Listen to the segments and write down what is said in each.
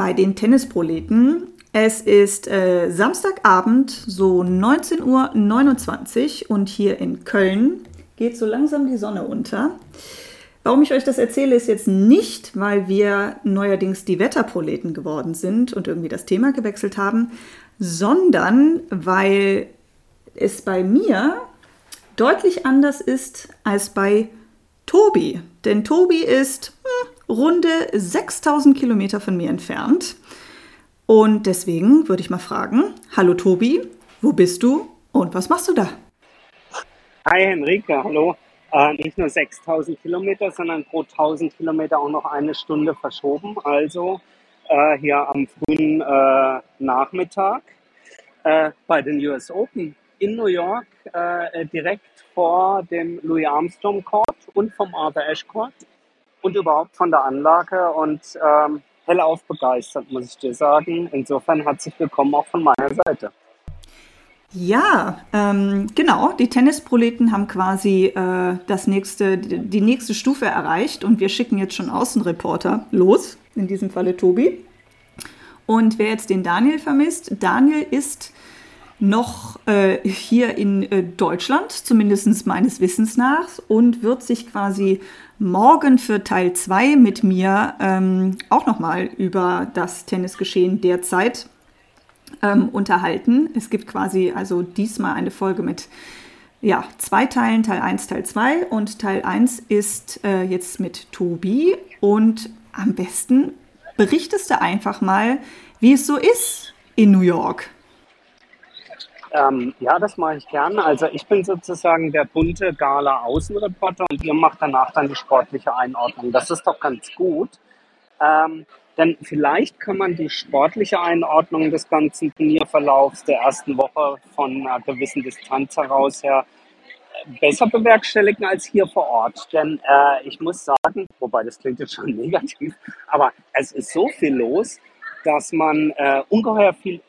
bei den Tennisproleten. Es ist äh, Samstagabend, so 19.29 Uhr und hier in Köln geht so langsam die Sonne unter. Warum ich euch das erzähle, ist jetzt nicht, weil wir neuerdings die Wetterproleten geworden sind und irgendwie das Thema gewechselt haben, sondern weil es bei mir deutlich anders ist als bei Tobi. Denn Tobi ist hm, runde 6000 Kilometer von mir entfernt. Und deswegen würde ich mal fragen, hallo Tobi, wo bist du und was machst du da? Hi Henrike, hallo. Äh, nicht nur 6000 Kilometer, sondern pro 1000 Kilometer auch noch eine Stunde verschoben. Also äh, hier am frühen äh, Nachmittag äh, bei den US Open in New York, äh, direkt vor dem Louis Armstrong Court und vom Arthur Ashe Court und überhaupt von der Anlage und ähm, hellauf begeistert, muss ich dir sagen. Insofern herzlich willkommen auch von meiner Seite. Ja, ähm, genau. Die Tennisproleten haben quasi äh, das nächste, die nächste Stufe erreicht und wir schicken jetzt schon Außenreporter los, in diesem Falle Tobi. Und wer jetzt den Daniel vermisst, Daniel ist noch äh, hier in äh, Deutschland, zumindest meines Wissens nach, und wird sich quasi morgen für Teil 2 mit mir ähm, auch nochmal über das Tennisgeschehen derzeit ähm, unterhalten. Es gibt quasi also diesmal eine Folge mit ja, zwei Teilen, Teil 1, Teil 2 und Teil 1 ist äh, jetzt mit Tobi und am besten berichtest du einfach mal, wie es so ist in New York. Ähm, ja, das mache ich gerne. Also ich bin sozusagen der bunte Gala-Außenreporter und ihr macht danach dann die sportliche Einordnung. Das ist doch ganz gut. Ähm, denn vielleicht kann man die sportliche Einordnung des ganzen Turnierverlaufs der ersten Woche von einer gewissen Distanz heraus her äh, besser bewerkstelligen als hier vor Ort. Denn äh, ich muss sagen, wobei das klingt jetzt schon negativ, aber es ist so viel los, dass man äh, ungeheuer viel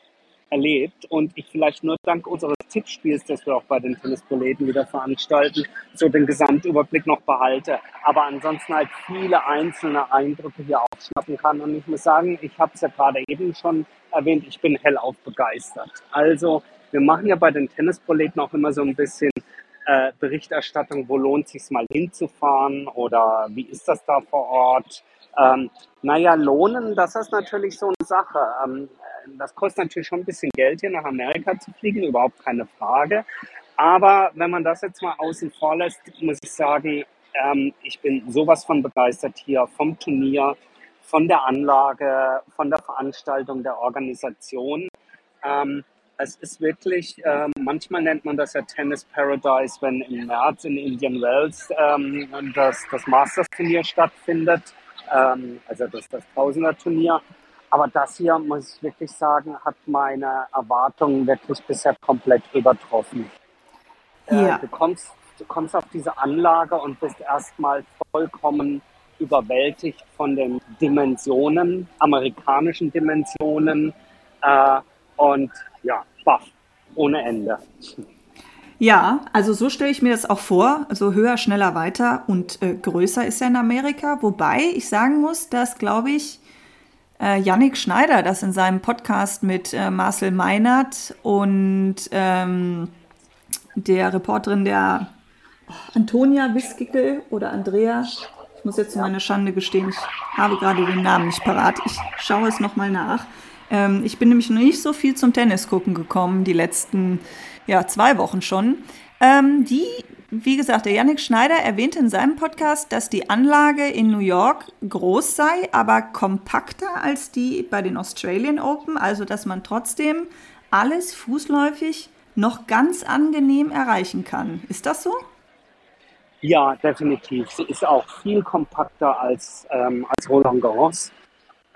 erlebt und ich vielleicht nur dank unseres Tippspiels, das wir auch bei den Tennisproleten wieder veranstalten, so den Gesamtüberblick noch behalte. Aber ansonsten halt viele einzelne Eindrücke hier aufschnappen kann. Und ich muss sagen, ich habe es ja gerade eben schon erwähnt, ich bin hellauf begeistert. Also wir machen ja bei den Tennisproleten auch immer so ein bisschen äh, Berichterstattung, wo lohnt es sich mal hinzufahren oder wie ist das da vor Ort. Ähm, naja, lohnen, das ist natürlich so eine Sache. Ähm, das kostet natürlich schon ein bisschen Geld, hier nach Amerika zu fliegen, überhaupt keine Frage. Aber wenn man das jetzt mal außen vor lässt, muss ich sagen, ähm, ich bin sowas von begeistert hier vom Turnier, von der Anlage, von der Veranstaltung, der Organisation. Ähm, es ist wirklich, ähm, manchmal nennt man das ja Tennis Paradise, wenn im März in Indian Wells ähm, das, das Masters-Turnier stattfindet, ähm, also das, das Tausender-Turnier. Aber das hier, muss ich wirklich sagen, hat meine Erwartungen wirklich bisher komplett übertroffen. Äh, ja. Du, kommst, du kommst auf diese Anlage und bist erstmal vollkommen überwältigt von den Dimensionen, amerikanischen Dimensionen äh, und ja, baff, ohne Ende. Ja, also so stelle ich mir das auch vor. Also höher, schneller, weiter und äh, größer ist ja in Amerika. Wobei ich sagen muss, dass, glaube ich, äh, Yannick Schneider das in seinem Podcast mit äh, Marcel Meinert und ähm, der Reporterin der oh, Antonia Wiskickel oder Andrea. Ich muss jetzt zu meiner Schande gestehen, ich habe gerade den Namen nicht parat. Ich schaue es nochmal nach. Ähm, ich bin nämlich noch nicht so viel zum Tennis gucken gekommen, die letzten ja, zwei Wochen schon. Ähm, die wie gesagt, der Yannick Schneider erwähnte in seinem Podcast, dass die Anlage in New York groß sei, aber kompakter als die bei den Australian Open, also dass man trotzdem alles fußläufig noch ganz angenehm erreichen kann. Ist das so? Ja, definitiv. Sie ist auch viel kompakter als, ähm, als Roland Garros.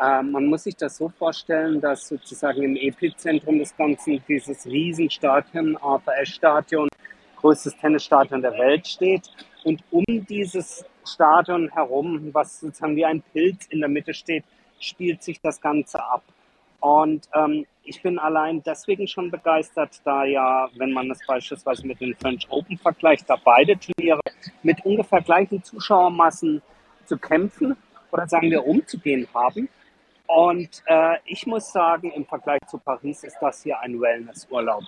Ähm, man muss sich das so vorstellen, dass sozusagen im Epizentrum des Ganzen dieses Riesenstadion, Arthur Ashe Stadion, größtes Tennisstadion der Welt steht. Und um dieses Stadion herum, was sozusagen wie ein Pilz in der Mitte steht, spielt sich das Ganze ab. Und ähm, ich bin allein deswegen schon begeistert, da ja, wenn man das beispielsweise mit den French Open vergleicht, da beide Turniere mit ungefähr gleichen Zuschauermassen zu kämpfen oder sagen wir umzugehen haben. Und äh, ich muss sagen, im Vergleich zu Paris ist das hier ein Wellnessurlaub.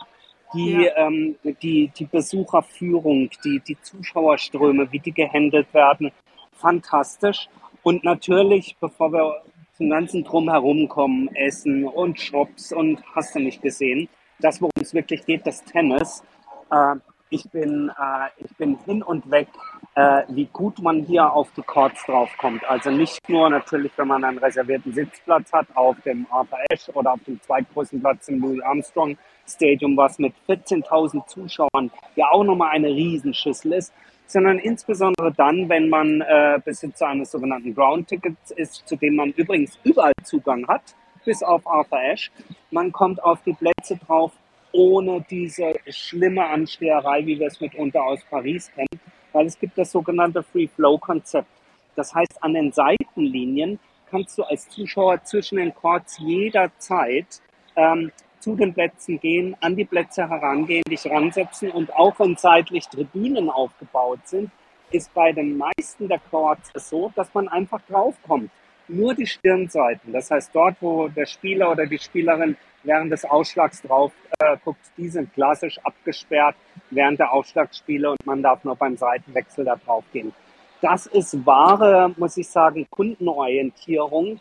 Die, ja. ähm, die, die Besucherführung, die, die Zuschauerströme, wie die gehandelt werden, fantastisch. Und natürlich, bevor wir zum ganzen Drumherum kommen, Essen und Shops und hast du nicht gesehen, das, worum es wirklich geht, das Tennis. Äh, ich, bin, äh, ich bin hin und weg, äh, wie gut man hier auf die Courts draufkommt. Also nicht nur natürlich, wenn man einen reservierten Sitzplatz hat auf dem Arthur Ashe oder auf dem zweitgrößten Platz im Louis Armstrong Stadium, was mit 14.000 Zuschauern ja auch nochmal eine Riesenschüssel ist, sondern insbesondere dann, wenn man äh, Besitzer eines sogenannten Ground Tickets ist, zu dem man übrigens überall Zugang hat, bis auf Arthur Ashe. Man kommt auf die Plätze drauf, ohne diese schlimme Ansteherei, wie wir es mitunter aus Paris kennen, weil es gibt das sogenannte Free Flow Konzept. Das heißt, an den Seitenlinien kannst du als Zuschauer zwischen den Courts jederzeit ähm, zu den Plätzen gehen, an die Plätze herangehen, dich ransetzen und auch wenn seitlich Tribünen aufgebaut sind, ist bei den meisten der Courts so, dass man einfach draufkommt. Nur die Stirnseiten, das heißt dort, wo der Spieler oder die Spielerin während des Ausschlags drauf äh, guckt, die sind klassisch abgesperrt während der Ausschlagsspiele und man darf nur beim Seitenwechsel da drauf gehen. Das ist wahre, muss ich sagen, Kundenorientierung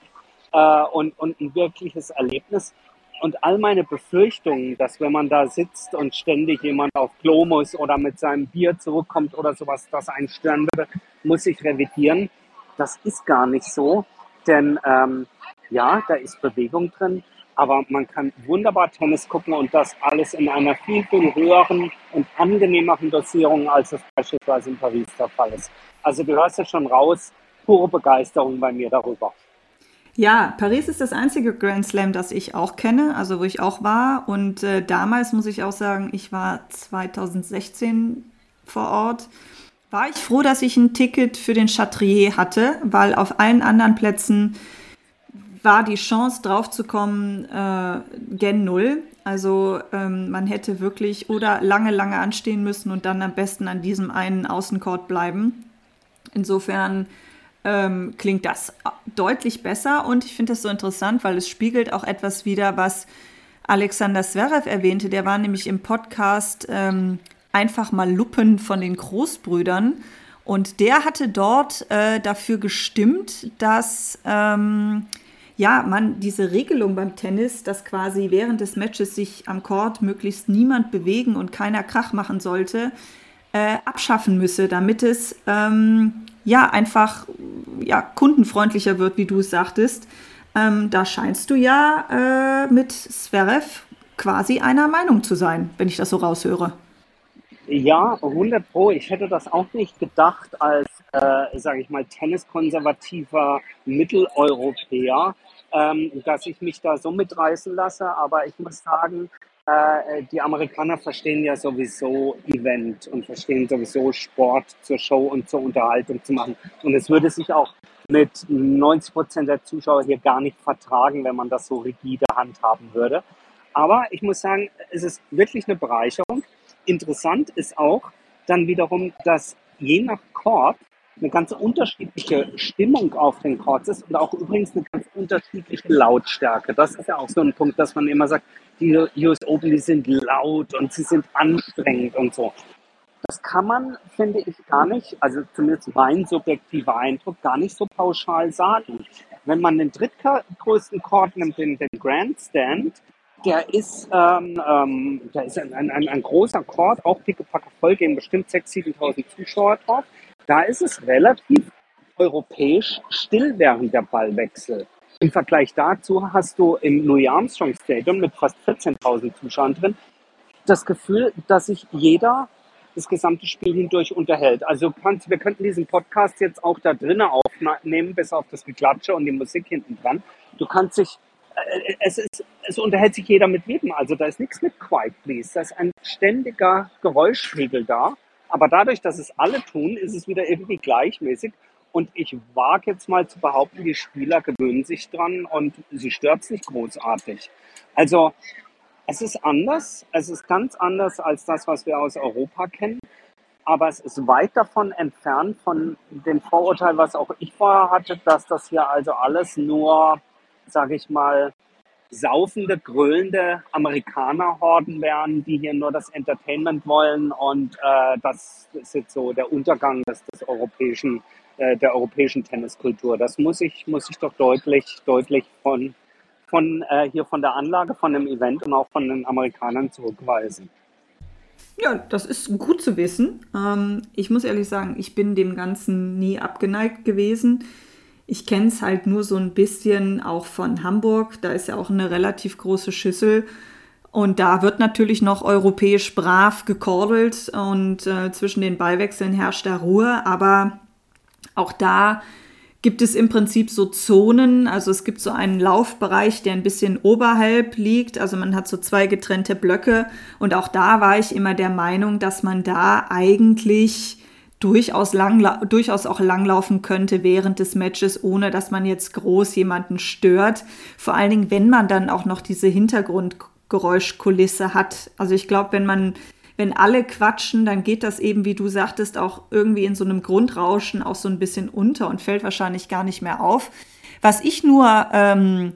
äh, und, und ein wirkliches Erlebnis und all meine Befürchtungen, dass wenn man da sitzt und ständig jemand auf Klo muss oder mit seinem Bier zurückkommt oder sowas, das einen stören würde, muss ich revidieren. Das ist gar nicht so, denn ähm, ja, da ist Bewegung drin, aber man kann wunderbar Tennis gucken und das alles in einer viel, viel höheren und angenehmeren Dosierung, als es beispielsweise in Paris der Fall ist. Also du hörst ja schon raus, pure Begeisterung bei mir darüber. Ja, Paris ist das einzige Grand Slam, das ich auch kenne, also wo ich auch war. Und äh, damals muss ich auch sagen, ich war 2016 vor Ort. War ich froh, dass ich ein Ticket für den Chatrier hatte, weil auf allen anderen Plätzen war die Chance draufzukommen äh, gen Null. Also ähm, man hätte wirklich oder lange, lange anstehen müssen und dann am besten an diesem einen Außencourt bleiben. Insofern ähm, klingt das deutlich besser und ich finde das so interessant, weil es spiegelt auch etwas wider, was Alexander Zverev erwähnte. Der war nämlich im Podcast ähm, einfach mal Luppen von den Großbrüdern und der hatte dort äh, dafür gestimmt, dass ähm, ja, man diese Regelung beim Tennis, dass quasi während des Matches sich am Court möglichst niemand bewegen und keiner Krach machen sollte, äh, abschaffen müsse, damit es ähm, ja einfach ja, kundenfreundlicher wird, wie du es sagtest. Ähm, da scheinst du ja äh, mit Sverev quasi einer Meinung zu sein, wenn ich das so raushöre. Ja, 100 Pro. Ich hätte das auch nicht gedacht als, äh, sage ich mal, tenniskonservativer Mitteleuropäer, ähm, dass ich mich da so mitreißen lasse. Aber ich muss sagen, äh, die Amerikaner verstehen ja sowieso Event und verstehen sowieso Sport zur Show und zur Unterhaltung zu machen. Und es würde sich auch mit 90 Prozent der Zuschauer hier gar nicht vertragen, wenn man das so rigide handhaben würde. Aber ich muss sagen, es ist wirklich eine Bereicherung. Interessant ist auch dann wiederum, dass je nach Chord eine ganz unterschiedliche Stimmung auf den Chords ist und auch übrigens eine ganz unterschiedliche Lautstärke. Das ist ja auch so ein Punkt, dass man immer sagt, die US Open, die sind laut und sie sind anstrengend und so. Das kann man, finde ich, gar nicht, also zumindest mein subjektiver Eindruck, gar nicht so pauschal sagen. Wenn man den drittgrößten Chord nimmt, den, den Grandstand, der ist, ähm, ähm, der ist ein, ein, ein großer Chord, auch pickepacke voll, gehen bestimmt 6.000, 7.000 Zuschauer drauf. Da ist es relativ europäisch still während der Ballwechsel. Im Vergleich dazu hast du im Louis Armstrong Stadium mit fast 14.000 Zuschauern drin das Gefühl, dass sich jeder das gesamte Spiel hindurch unterhält. Also kannst, wir könnten diesen Podcast jetzt auch da drinnen aufnehmen, bis auf das Geklatsche und die Musik hinten dran. Du kannst dich, äh, es, ist, es unterhält sich jeder mit jedem. Also da ist nichts mit Quiet Please. Da ist ein ständiger Geräuschpegel da. Aber dadurch, dass es alle tun, ist es wieder irgendwie gleichmäßig. Und ich wage jetzt mal zu behaupten, die Spieler gewöhnen sich dran und sie stört es nicht großartig. Also es ist anders, es ist ganz anders als das, was wir aus Europa kennen. Aber es ist weit davon entfernt von dem Vorurteil, was auch ich vorher hatte, dass das hier also alles nur sage ich mal, saufende, grölende Amerikaner-Horden wären, die hier nur das Entertainment wollen und äh, das ist jetzt so der Untergang des, des europäischen, äh, der europäischen Tenniskultur. Das muss ich, muss ich doch deutlich, deutlich von, von äh, hier von der Anlage, von dem Event und auch von den Amerikanern zurückweisen. Ja, das ist gut zu wissen. Ähm, ich muss ehrlich sagen, ich bin dem Ganzen nie abgeneigt gewesen. Ich kenne es halt nur so ein bisschen auch von Hamburg. Da ist ja auch eine relativ große Schüssel. Und da wird natürlich noch europäisch brav gekordelt und äh, zwischen den Ballwechseln herrscht da Ruhe. Aber auch da gibt es im Prinzip so Zonen. Also es gibt so einen Laufbereich, der ein bisschen oberhalb liegt. Also man hat so zwei getrennte Blöcke. Und auch da war ich immer der Meinung, dass man da eigentlich durchaus, lang, durchaus auch langlaufen könnte während des Matches, ohne dass man jetzt groß jemanden stört. Vor allen Dingen, wenn man dann auch noch diese Hintergrundgeräuschkulisse hat. Also ich glaube, wenn man, wenn alle quatschen, dann geht das eben, wie du sagtest, auch irgendwie in so einem Grundrauschen auch so ein bisschen unter und fällt wahrscheinlich gar nicht mehr auf. Was ich nur ähm,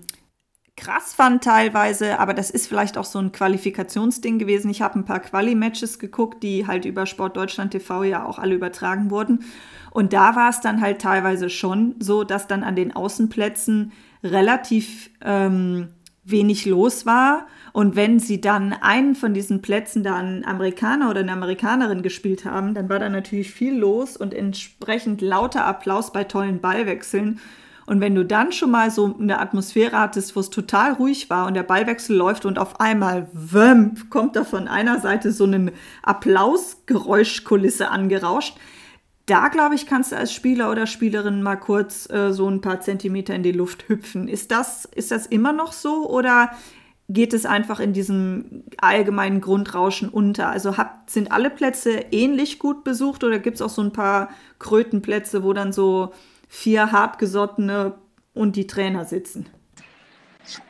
krass fand teilweise, aber das ist vielleicht auch so ein Qualifikationsding gewesen. Ich habe ein paar Quali-Matches geguckt, die halt über Sport Deutschland TV ja auch alle übertragen wurden. Und da war es dann halt teilweise schon so, dass dann an den Außenplätzen relativ ähm, wenig los war. Und wenn sie dann einen von diesen Plätzen da einen Amerikaner oder eine Amerikanerin gespielt haben, dann war da natürlich viel los und entsprechend lauter Applaus bei tollen Ballwechseln. Und wenn du dann schon mal so eine Atmosphäre hattest, wo es total ruhig war und der Ballwechsel läuft und auf einmal wömp, kommt da von einer Seite so eine Applausgeräuschkulisse angerauscht, da glaube ich, kannst du als Spieler oder Spielerin mal kurz äh, so ein paar Zentimeter in die Luft hüpfen. Ist das, ist das immer noch so oder geht es einfach in diesem allgemeinen Grundrauschen unter? Also habt, sind alle Plätze ähnlich gut besucht oder gibt es auch so ein paar Krötenplätze, wo dann so vier hartgesottene und die Trainer sitzen?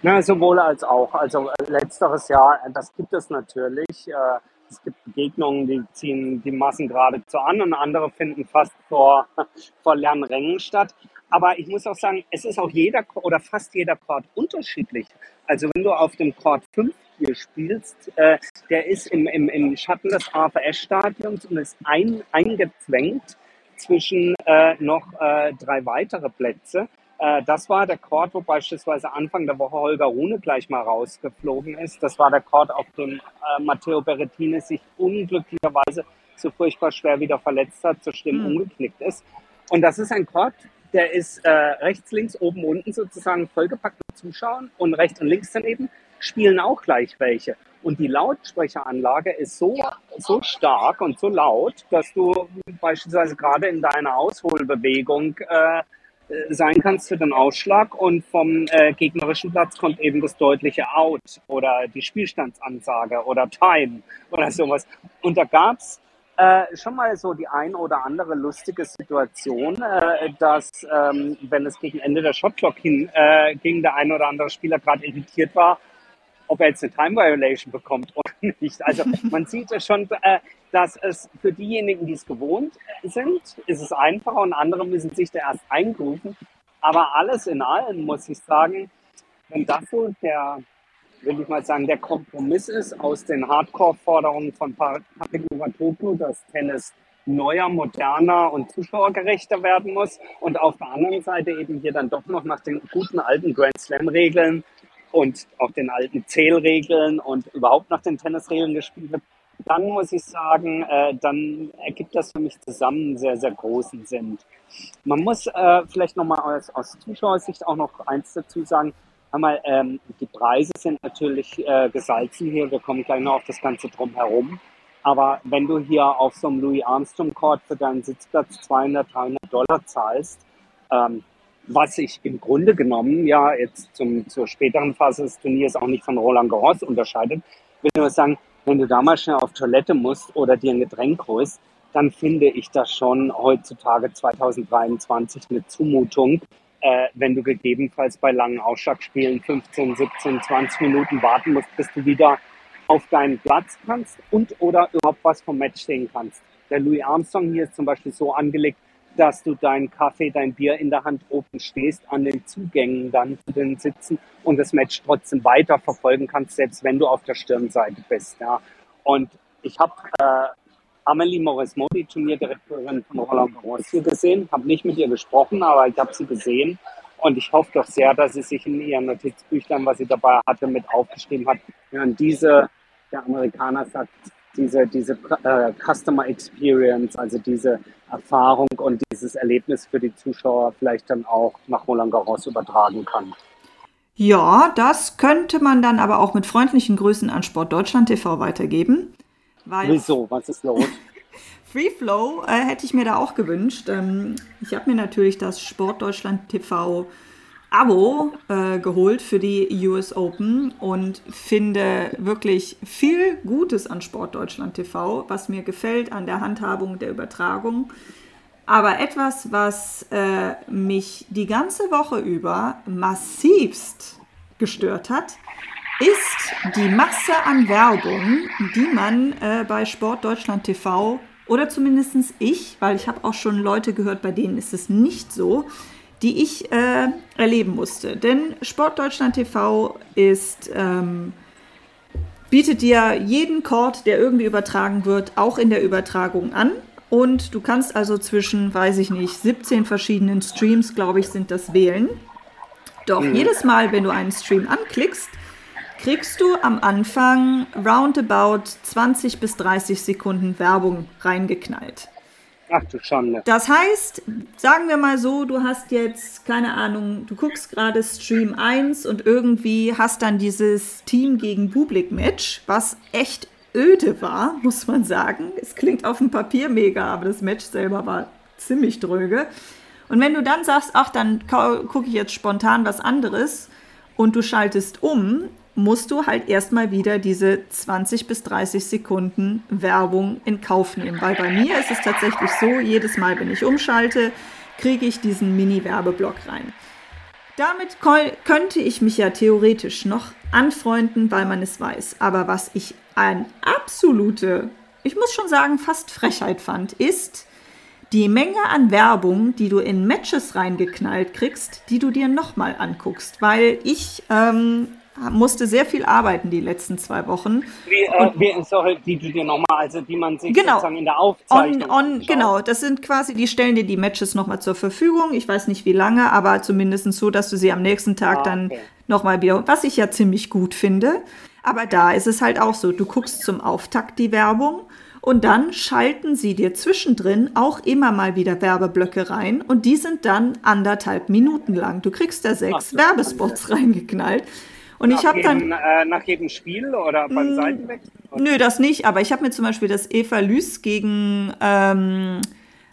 Na, sowohl als auch. Also äh, letzteres Jahr, äh, das gibt es natürlich. Äh, es gibt Begegnungen, die ziehen die Massen geradezu an und andere finden fast vor, vor leeren Rängen statt. Aber ich muss auch sagen, es ist auch jeder oder fast jeder Chord unterschiedlich. Also wenn du auf dem Chord 5 hier spielst, äh, der ist im, im, im Schatten des AFS-Stadions und ist ein, eingezwängt zwischen äh, noch äh, drei weitere Plätze. Äh, das war der Chord, wo beispielsweise Anfang der Woche Holger Rune gleich mal rausgeflogen ist. Das war der Chord, auf dem äh, Matteo Berrettini sich unglücklicherweise so furchtbar schwer wieder verletzt hat, zur Stimme mhm. umgeknickt ist. Und das ist ein Chord, der ist äh, rechts, links, oben, unten sozusagen vollgepackt mit Zuschauern und rechts und links daneben spielen auch gleich welche. Und die Lautsprecheranlage ist so, so stark und so laut, dass du beispielsweise gerade in deiner Ausholbewegung äh, sein kannst für den Ausschlag und vom äh, gegnerischen Platz kommt eben das deutliche Out oder die Spielstandsansage oder Time oder sowas. Und da gab's äh, schon mal so die ein oder andere lustige Situation, äh, dass ähm, wenn es gegen Ende der Shotclock hin äh, ging, der ein oder andere Spieler gerade irritiert war ob er jetzt eine Time Violation bekommt oder nicht. Also man sieht ja schon, äh, dass es für diejenigen, die es gewohnt sind, ist es einfacher und andere müssen sich da erst eingrufen. Aber alles in allem muss ich sagen, wenn das so der, will ich mal sagen, der Kompromiss ist aus den Hardcore-Forderungen von Muratoglu, dass Tennis neuer, moderner und zuschauergerechter werden muss und auf der anderen Seite eben hier dann doch noch nach den guten alten Grand Slam-Regeln und auch den alten Zählregeln und überhaupt nach den Tennisregeln gespielt wird, dann muss ich sagen, äh, dann ergibt das für mich zusammen einen sehr, sehr großen Sinn. Man muss äh, vielleicht nochmal aus, aus Zuschauersicht auch noch eins dazu sagen. Einmal, ähm, die Preise sind natürlich äh, gesalzen hier. Wir kommen gleich noch auf das Ganze drumherum. Aber wenn du hier auf so einem Louis Armstrong Court für deinen Sitzplatz 200, 300 Dollar zahlst, ähm, was sich im Grunde genommen ja jetzt zum, zur späteren Phase des Turniers auch nicht von Roland Garros unterscheidet. Ich will nur sagen, wenn du da mal schnell auf Toilette musst oder dir ein Getränk holst, dann finde ich das schon heutzutage 2023 eine Zumutung, äh, wenn du gegebenenfalls bei langen Ausschlagspielen 15, 17, 20 Minuten warten musst, bis du wieder auf deinen Platz kannst und oder überhaupt was vom Match sehen kannst. Der Louis Armstrong hier ist zum Beispiel so angelegt, dass du deinen Kaffee, dein Bier in der Hand oben stehst, an den Zugängen dann zu den Sitzen und das Match trotzdem weiter verfolgen kannst, selbst wenn du auf der Stirnseite bist. Ja. Und ich habe äh, Amelie Morismo, die Turnierdirektorin von Roland Garros, hier gesehen, habe nicht mit ihr gesprochen, aber ich habe sie gesehen und ich hoffe doch sehr, dass sie sich in ihrem Notizbüchlein, was sie dabei hatte, mit aufgeschrieben hat. Ja, und diese, der Amerikaner sagt, diese, diese äh, Customer Experience, also diese Erfahrung und dieses Erlebnis für die Zuschauer vielleicht dann auch nach Roland Garros übertragen kann. Ja, das könnte man dann aber auch mit freundlichen Grüßen an Sport Deutschland TV weitergeben. Wieso? Was ist los? Free Flow äh, hätte ich mir da auch gewünscht. Ähm, ich habe mir natürlich das Sport Deutschland TV Abo äh, geholt für die US Open und finde wirklich viel Gutes an Sportdeutschland TV, was mir gefällt an der Handhabung der Übertragung. Aber etwas, was äh, mich die ganze Woche über massivst gestört hat, ist die Masse an Werbung, die man äh, bei Sportdeutschland TV oder zumindest ich, weil ich habe auch schon Leute gehört, bei denen ist es nicht so, die ich äh, erleben musste. Denn Sportdeutschland TV ist, ähm, bietet dir jeden Chord, der irgendwie übertragen wird, auch in der Übertragung an. Und du kannst also zwischen, weiß ich nicht, 17 verschiedenen Streams, glaube ich, sind das wählen. Doch mhm. jedes Mal, wenn du einen Stream anklickst, kriegst du am Anfang roundabout 20 bis 30 Sekunden Werbung reingeknallt. Ach du Schande. Das heißt, sagen wir mal so, du hast jetzt, keine Ahnung, du guckst gerade Stream 1 und irgendwie hast dann dieses Team gegen Publik-Match, was echt öde war, muss man sagen. Es klingt auf dem Papier mega, aber das Match selber war ziemlich dröge. Und wenn du dann sagst, ach, dann gucke ich jetzt spontan was anderes und du schaltest um, musst du halt erstmal wieder diese 20 bis 30 Sekunden Werbung in Kauf nehmen. Weil bei mir ist es tatsächlich so, jedes Mal, wenn ich umschalte, kriege ich diesen Mini-Werbeblock rein. Damit könnte ich mich ja theoretisch noch anfreunden, weil man es weiß. Aber was ich eine absolute, ich muss schon sagen, fast Frechheit fand, ist die Menge an Werbung, die du in Matches reingeknallt kriegst, die du dir nochmal anguckst. Weil ich ähm, musste sehr viel arbeiten die letzten zwei Wochen. Wie, äh, wie, sorry, die du dir nochmal, also die man sich genau, sozusagen in der Aufzeichnung on, on, Genau, das sind quasi, die stellen dir die Matches nochmal zur Verfügung. Ich weiß nicht wie lange, aber zumindest so, dass du sie am nächsten Tag ah, dann okay. nochmal wieder, was ich ja ziemlich gut finde. Aber da ist es halt auch so, du guckst zum Auftakt die Werbung und dann schalten sie dir zwischendrin auch immer mal wieder Werbeblöcke rein und die sind dann anderthalb Minuten lang. Du kriegst da sechs Ach, Werbespots reingeknallt. Und nach ich habe dann. Äh, nach jedem Spiel oder beim hm, Seitenwechsel? Nö, das nicht, aber ich habe mir zum Beispiel das Eva Lys gegen ähm,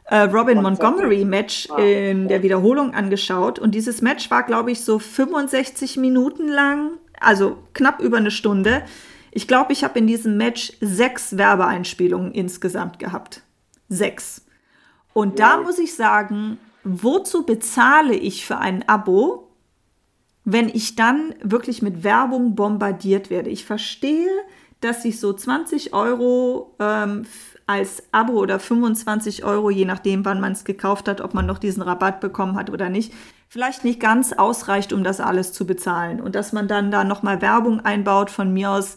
äh, Robin Montgomery Match ah, in der Wiederholung angeschaut. Und dieses Match war, glaube ich, so 65 Minuten lang, also knapp über eine Stunde. Ich glaube, ich habe in diesem Match sechs Werbeeinspielungen insgesamt gehabt. Sechs. Und da muss ich sagen, wozu bezahle ich für ein Abo, wenn ich dann wirklich mit Werbung bombardiert werde. Ich verstehe, dass sich so 20 Euro ähm, als Abo oder 25 Euro, je nachdem, wann man es gekauft hat, ob man noch diesen Rabatt bekommen hat oder nicht, vielleicht nicht ganz ausreicht, um das alles zu bezahlen. Und dass man dann da nochmal Werbung einbaut von mir aus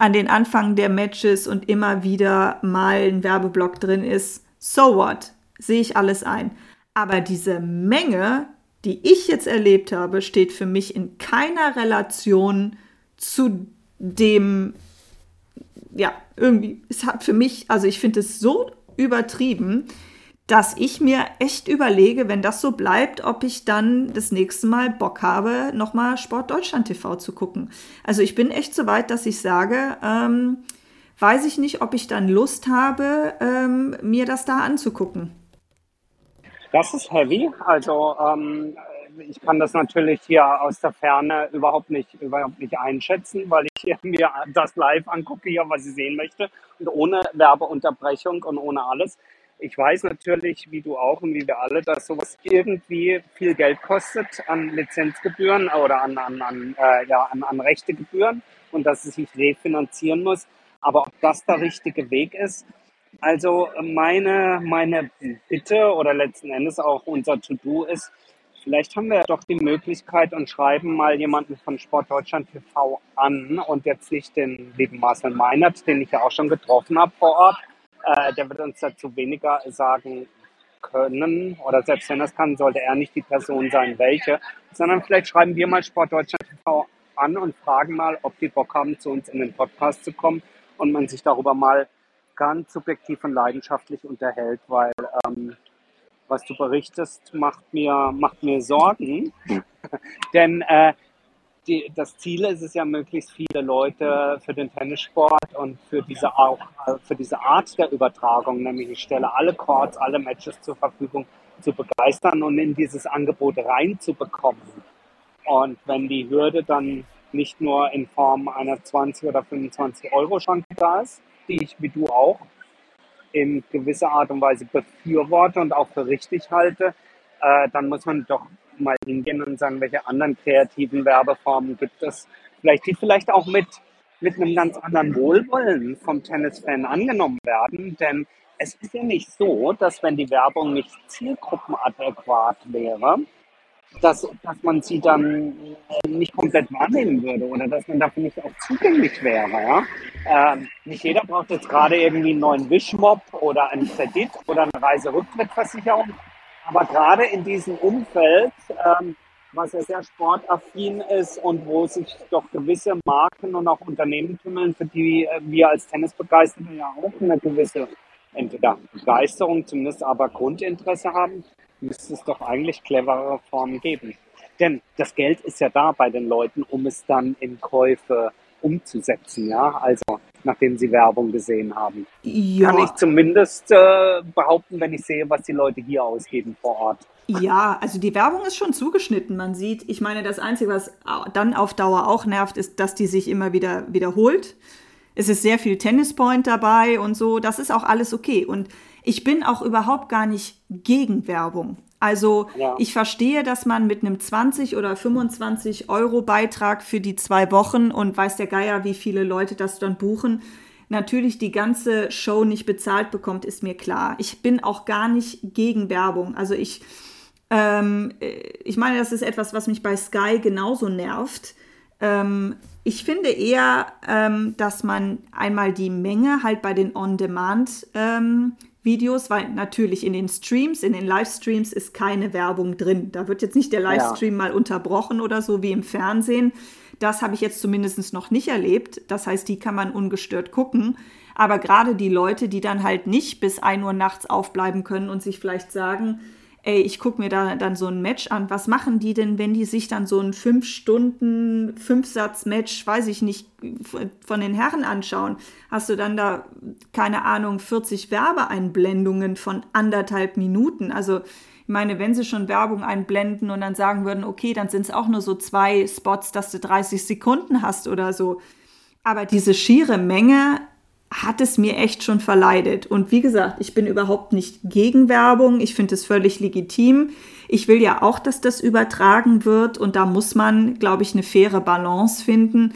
an den Anfang der Matches und immer wieder mal ein Werbeblock drin ist. So what? Sehe ich alles ein. Aber diese Menge die ich jetzt erlebt habe, steht für mich in keiner Relation zu dem, ja, irgendwie, es hat für mich, also ich finde es so übertrieben, dass ich mir echt überlege, wenn das so bleibt, ob ich dann das nächste Mal Bock habe, nochmal Sport Deutschland TV zu gucken. Also ich bin echt so weit, dass ich sage, ähm, weiß ich nicht, ob ich dann Lust habe, ähm, mir das da anzugucken. Das ist heavy. Also ähm, ich kann das natürlich hier aus der Ferne überhaupt nicht, überhaupt nicht einschätzen, weil ich mir das live angucke, hier, was ich sehen möchte und ohne Werbeunterbrechung und ohne alles. Ich weiß natürlich, wie du auch und wie wir alle, dass sowas irgendwie viel Geld kostet an Lizenzgebühren oder an, an, an, äh, ja, an, an Rechtegebühren und dass es sich refinanzieren muss. Aber ob das der richtige Weg ist, Also meine, meine Bitte oder letzten Endes auch unser To-Do ist, vielleicht haben wir doch die Möglichkeit und schreiben mal jemanden von Sport Deutschland TV an und jetzt nicht den lieben Marcel Meinert, den ich ja auch schon getroffen habe vor Ort. Äh, der wird uns dazu weniger sagen können oder selbst wenn es kann, sollte er nicht die Person sein, welche, sondern vielleicht schreiben wir mal Sport Deutschland TV an und fragen mal, ob die Bock haben, zu uns in den Podcast zu kommen und man sich darüber mal ganz subjektiv und leidenschaftlich unterhält, weil ähm, was du berichtest, macht mir, macht mir Sorgen. Denn äh, die, das Ziel ist es ja, möglichst viele Leute für den Tennissport und für diese, auch, für diese Art der Übertragung, nämlich ich stelle alle Courts, alle Matches zur Verfügung, zu begeistern und in dieses Angebot reinzubekommen. Und wenn die Hürde dann nicht nur in Form einer 20 oder 25 Euro Schranke da ist, die ich wie du auch in gewisser Art und Weise befürworte und auch für richtig halte, äh, dann muss man doch mal hingehen und sagen, welche anderen kreativen Werbeformen gibt es, vielleicht die vielleicht auch mit, mit einem ganz anderen Wohlwollen vom Tennisfan angenommen werden. Denn es ist ja nicht so, dass wenn die Werbung nicht zielgruppenadäquat wäre, dass, dass man sie dann nicht komplett wahrnehmen würde oder dass man dafür nicht auch zugänglich wäre. Ja? Ähm, nicht jeder braucht jetzt gerade irgendwie einen neuen Wischmob oder einen Kredit oder eine Reiserücktrittversicherung. Aber gerade in diesem Umfeld, ähm, was ja sehr sportaffin ist und wo sich doch gewisse Marken und auch Unternehmen tümmeln, für die wir als Tennisbegeisterte ja auch eine gewisse entweder Begeisterung, zumindest aber Grundinteresse haben, müsste es doch eigentlich cleverere Formen geben. Denn das Geld ist ja da bei den Leuten, um es dann in Käufe umzusetzen, ja, also nachdem sie Werbung gesehen haben. Ja. Kann ich zumindest äh, behaupten, wenn ich sehe, was die Leute hier ausgeben vor Ort. Ja, also die Werbung ist schon zugeschnitten. Man sieht, ich meine, das Einzige, was dann auf Dauer auch nervt, ist, dass die sich immer wieder wiederholt. Es ist sehr viel Tennispoint dabei und so. Das ist auch alles okay. Und ich bin auch überhaupt gar nicht gegen Werbung. Also ja. ich verstehe, dass man mit einem 20 oder 25 Euro Beitrag für die zwei Wochen und weiß der Geier, wie viele Leute das dann buchen, natürlich die ganze Show nicht bezahlt bekommt, ist mir klar. Ich bin auch gar nicht gegen Werbung. Also ich, ähm, ich meine, das ist etwas, was mich bei Sky genauso nervt. Ähm, ich finde eher, ähm, dass man einmal die Menge halt bei den On-Demand ähm, Videos, weil natürlich in den Streams, in den Livestreams ist keine Werbung drin. Da wird jetzt nicht der Livestream ja. mal unterbrochen oder so wie im Fernsehen. Das habe ich jetzt zumindest noch nicht erlebt. Das heißt, die kann man ungestört gucken. Aber gerade die Leute, die dann halt nicht bis 1 Uhr nachts aufbleiben können und sich vielleicht sagen, ey, ich gucke mir da dann so ein Match an. Was machen die denn, wenn die sich dann so ein fünf Stunden, Fünf-Satz-Match, weiß ich nicht, von den Herren anschauen? Hast du dann da, keine Ahnung, 40 Werbeeinblendungen von anderthalb Minuten? Also, ich meine, wenn sie schon Werbung einblenden und dann sagen würden, okay, dann sind es auch nur so zwei Spots, dass du 30 Sekunden hast oder so. Aber diese schiere Menge hat es mir echt schon verleidet. Und wie gesagt, ich bin überhaupt nicht gegen Werbung. Ich finde es völlig legitim. Ich will ja auch, dass das übertragen wird und da muss man, glaube ich, eine faire Balance finden.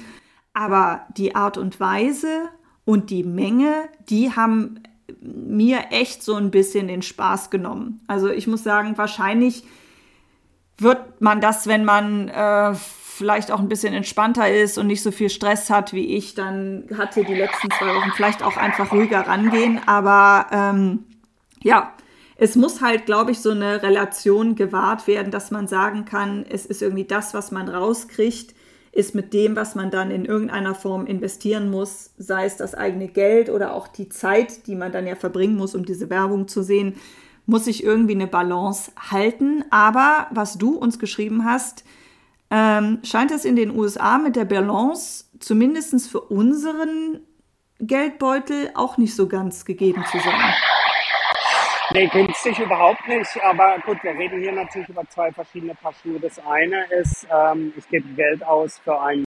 Aber die Art und Weise und die Menge, die haben mir echt so ein bisschen den Spaß genommen. Also ich muss sagen, wahrscheinlich wird man das, wenn man äh, vielleicht auch ein bisschen entspannter ist und nicht so viel Stress hat wie ich, dann hatte die letzten zwei Wochen vielleicht auch einfach ruhiger rangehen. Aber ähm, ja, es muss halt, glaube ich, so eine Relation gewahrt werden, dass man sagen kann, es ist irgendwie das, was man rauskriegt, ist mit dem, was man dann in irgendeiner Form investieren muss, sei es das eigene Geld oder auch die Zeit, die man dann ja verbringen muss, um diese Werbung zu sehen, muss sich irgendwie eine Balance halten. Aber was du uns geschrieben hast, ähm, scheint es in den USA mit der Balance zumindest für unseren Geldbeutel auch nicht so ganz gegeben zu sein. Nee, günstig überhaupt nicht. Aber gut, wir reden hier natürlich über zwei verschiedene Paar Schuhe. Das eine ist, ähm, ich gebe Geld aus für ein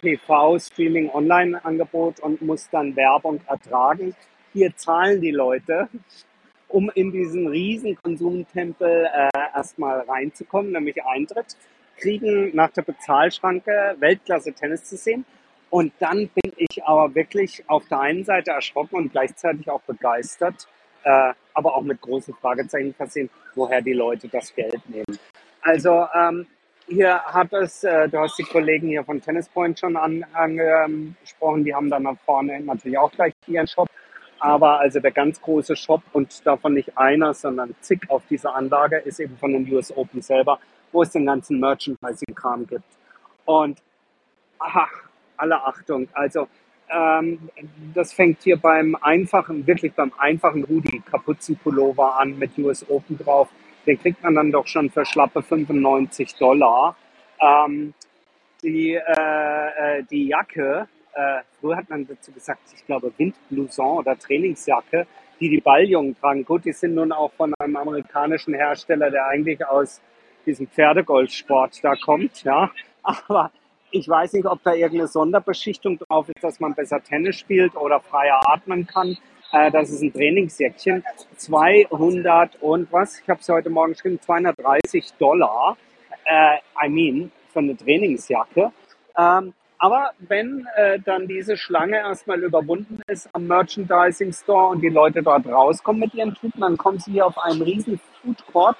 TV-Streaming-Online-Angebot und muss dann Werbung ertragen. Hier zahlen die Leute, um in diesen riesen Konsumtempel äh, erstmal reinzukommen, nämlich Eintritt kriegen nach der Bezahlschranke Weltklasse Tennis zu sehen. Und dann bin ich aber wirklich auf der einen Seite erschrocken und gleichzeitig auch begeistert, äh, aber auch mit großen Fragezeichen versehen, woher die Leute das Geld nehmen. Also ähm, hier hat es, äh, du hast die Kollegen hier von Tennis Point schon angesprochen, die haben dann nach vorne natürlich auch gleich ihren Shop. Aber also der ganz große Shop und davon nicht einer, sondern zig auf dieser Anlage ist eben von den US Open selber, wo es den ganzen Merchandising-Kram gibt. Und aha, alle Achtung, also ähm, das fängt hier beim einfachen, wirklich beim einfachen Rudi Kapuzenpullover an mit US Open drauf. Den kriegt man dann doch schon für schlappe 95 Dollar. Ähm, die, äh, äh, die Jacke, äh, früher hat man dazu gesagt, ich glaube Windblouson oder Trainingsjacke, die die Balljungen tragen. Gut, die sind nun auch von einem amerikanischen Hersteller, der eigentlich aus diesem Pferdegolfsport da kommt, ja. Aber ich weiß nicht, ob da irgendeine Sonderbeschichtung drauf ist, dass man besser Tennis spielt oder freier atmen kann. Äh, das ist ein Trainingsjäckchen. 200 und was? Ich habe es heute Morgen geschrieben, 230 Dollar. Äh, I mean, für eine Trainingsjacke. Ähm, aber wenn äh, dann diese Schlange erstmal überwunden ist am Merchandising Store und die Leute dort rauskommen mit ihren Tüten, dann kommen sie hier auf einen riesen Food Court,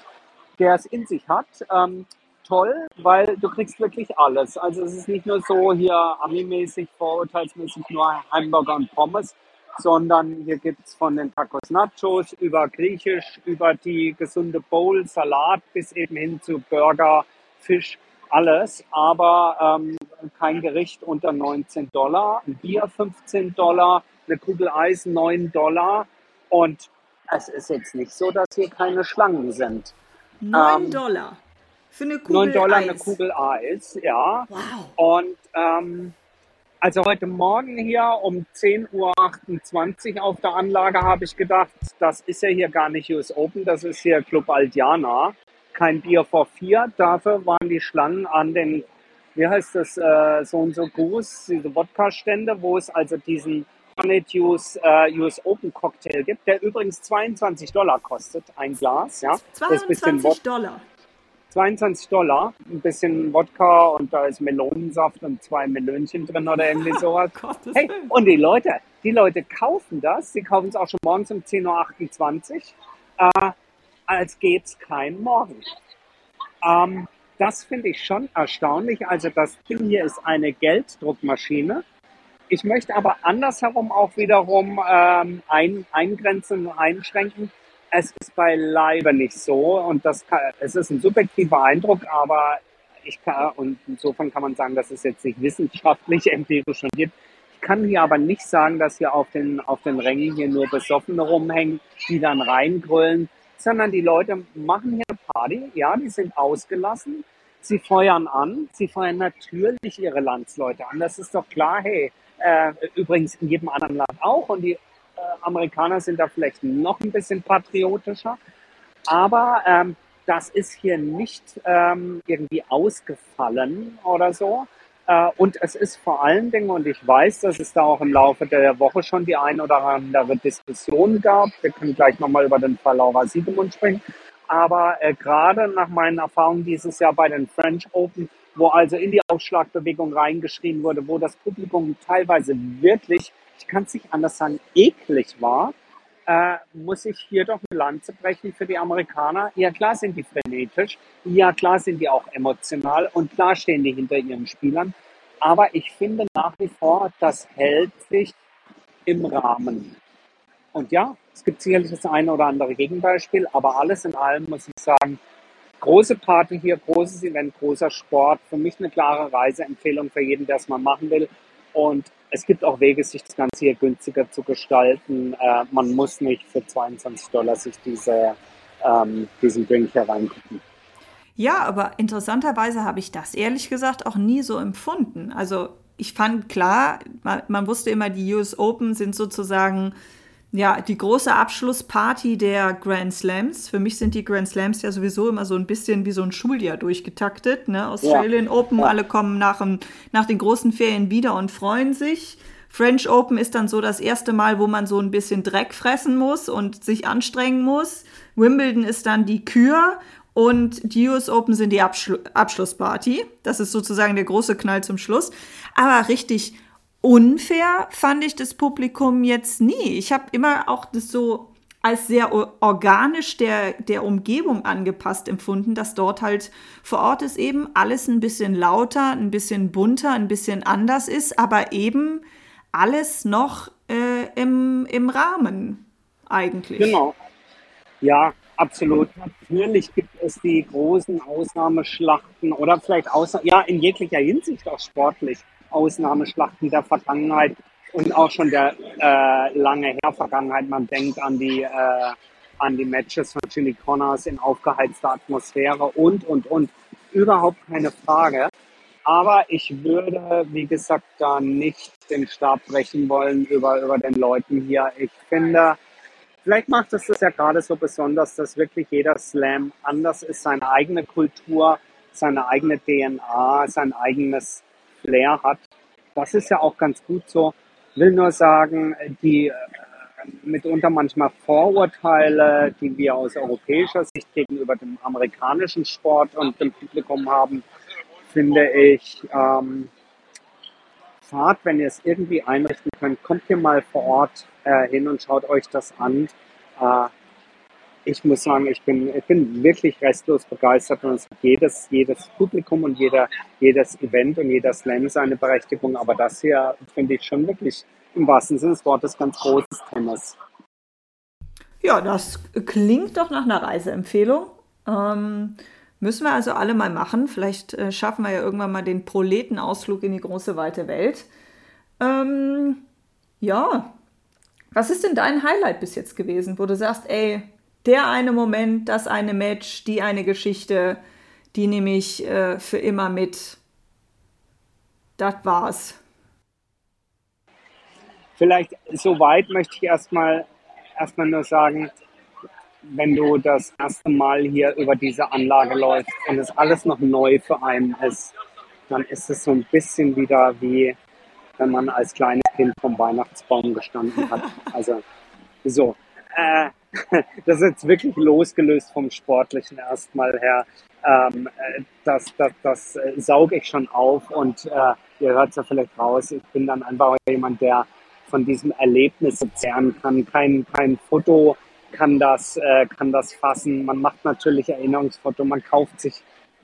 der es in sich hat. Ähm, toll, weil du kriegst wirklich alles. Also es ist nicht nur so hier Ami-mäßig, vorurteilsmäßig nur Hamburger und Pommes, sondern hier gibt es von den Tacos Nachos über Griechisch, über die gesunde Bowl, Salat bis eben hin zu Burger, Fisch, alles. Aber ähm, kein Gericht unter 19 Dollar, ein Bier 15 Dollar, eine Kugel Eis 9 Dollar und es ist jetzt nicht so, dass hier keine Schlangen sind. 9 ähm, Dollar für eine Kugel 9 Dollar Eis. eine Kugel Eis, ja. Wow. Und ähm, also heute Morgen hier um 10.28 Uhr auf der Anlage habe ich gedacht, das ist ja hier gar nicht US Open, das ist hier Club Aldiana. Kein Bier vor vier. Dafür waren die Schlangen an den, wie heißt das, äh, so und so Goose, diese Wodka-Stände, wo es also diesen Honey Juice äh, US Open Cocktail gibt, der übrigens 22 Dollar kostet, ein Glas. Ja? 22 Dollar. 22 Dollar, ein bisschen Wodka und da ist Melonensaft und zwei Melönchen drin oder irgendwie sowas. hey, und die Leute, die Leute kaufen das, sie kaufen es auch schon morgens um 10.28 Uhr, äh, als gäbe es keinen Morgen. Ähm, das finde ich schon erstaunlich. Also das Ding hier ist eine Gelddruckmaschine. Ich möchte aber andersherum auch wiederum ähm, ein, eingrenzen und einschränken. Es ist beileibe nicht so und das kann, es ist ein subjektiver Eindruck, aber ich kann, und insofern kann man sagen, dass es jetzt nicht wissenschaftlich empirisch fundiert. Ich kann hier aber nicht sagen, dass hier auf den, auf den Rängen hier nur Besoffene rumhängen, die dann reingrüllen, sondern die Leute machen hier eine Party, ja, die sind ausgelassen, sie feuern an, sie feuern natürlich ihre Landsleute an, das ist doch klar, hey, äh, übrigens in jedem anderen Land auch und die äh, Amerikaner sind da vielleicht noch ein bisschen patriotischer. Aber ähm, das ist hier nicht ähm, irgendwie ausgefallen oder so. Äh, und es ist vor allen Dingen, und ich weiß, dass es da auch im Laufe der Woche schon die ein oder andere Diskussion gab. Wir können gleich nochmal über den Fall Laura Siegemund sprechen. Aber äh, gerade nach meinen Erfahrungen dieses Jahr bei den French Open, wo also in die Aufschlagbewegung reingeschrien wurde, wo das Publikum teilweise wirklich ich kann es nicht anders sagen, eklig war, äh, muss ich hier doch eine Lanze brechen für die Amerikaner. Ja, klar sind die frenetisch, ja, klar sind die auch emotional und klar stehen die hinter ihren Spielern. Aber ich finde nach wie vor, das hält sich im Rahmen. Und ja, es gibt sicherlich das eine oder andere Gegenbeispiel, aber alles in allem muss ich sagen, große Party hier, großes Event, großer Sport. Für mich eine klare Reiseempfehlung für jeden, der es mal machen will. Und es gibt auch Wege, sich das Ganze hier günstiger zu gestalten. Äh, man muss nicht für 22 Dollar sich diese, ähm, diesen Drink hier reingucken. Ja, aber interessanterweise habe ich das ehrlich gesagt auch nie so empfunden. Also ich fand klar, man, man wusste immer, die US Open sind sozusagen ja, die große Abschlussparty der Grand Slams. Für mich sind die Grand Slams ja sowieso immer so ein bisschen wie so ein Schuljahr durchgetaktet. Ne? Australian ja. Open, ja. alle kommen nach, nach den großen Ferien wieder und freuen sich. French Open ist dann so das erste Mal, wo man so ein bisschen Dreck fressen muss und sich anstrengen muss. Wimbledon ist dann die Kür und die US Open sind die Abschlu Abschlussparty. Das ist sozusagen der große Knall zum Schluss. Aber richtig unfair fand ich das Publikum jetzt nie. Ich habe immer auch das so als sehr organisch der, der Umgebung angepasst empfunden, dass dort halt vor Ort ist eben alles ein bisschen lauter, ein bisschen bunter, ein bisschen anders ist, aber eben alles noch äh, im, im Rahmen eigentlich. Genau. Ja, absolut. Natürlich gibt es die großen Ausnahmeschlachten oder vielleicht außer, ja, in jeglicher Hinsicht auch sportlich Ausnahmeschlachten der Vergangenheit und auch schon der äh, lange her Vergangenheit. Man denkt an die, äh, an die Matches von Jimmy Connors in aufgeheizter Atmosphäre und, und, und. Überhaupt keine Frage. Aber ich würde, wie gesagt, da nicht den Stab brechen wollen über, über den Leuten hier. Ich finde, vielleicht macht es das ja gerade so besonders, dass wirklich jeder Slam anders ist, seine eigene Kultur, seine eigene DNA, sein eigenes Flair hat. Das ist ja auch ganz gut so. Will nur sagen, die äh, mitunter manchmal Vorurteile, die wir aus europäischer Sicht gegenüber dem amerikanischen Sport und dem Publikum haben, finde ich ähm, fahrt, wenn ihr es irgendwie einrichten könnt, kommt hier mal vor Ort äh, hin und schaut euch das an. Äh, ich muss sagen, ich bin, ich bin wirklich restlos begeistert und es hat jedes, jedes Publikum und jeder, jedes Event und jeder Slam seine Berechtigung. Aber das hier finde ich schon wirklich im wahrsten Sinne des Wortes ganz großes Tennis. Ja, das klingt doch nach einer Reiseempfehlung. Ähm, müssen wir also alle mal machen. Vielleicht äh, schaffen wir ja irgendwann mal den Proletenausflug in die große weite Welt. Ähm, ja, was ist denn dein Highlight bis jetzt gewesen, wo du sagst, ey, der eine Moment, das eine Match, die eine Geschichte, die nehme ich äh, für immer mit. Das war's. Vielleicht soweit möchte ich erstmal erstmal nur sagen, wenn du das erste Mal hier über diese Anlage läufst und es alles noch neu für einen ist, dann ist es so ein bisschen wieder wie wenn man als kleines Kind vom Weihnachtsbaum gestanden hat. Also so. Äh, das ist jetzt wirklich losgelöst vom Sportlichen erstmal her. Ähm, äh, das, das, das äh, sauge ich schon auf und äh, ihr hört es ja vielleicht raus. Ich bin dann einfach jemand, der von diesem Erlebnis zehren kann. Kein, kein Foto kann das, äh, kann das fassen. Man macht natürlich Erinnerungsfoto, man kauft sich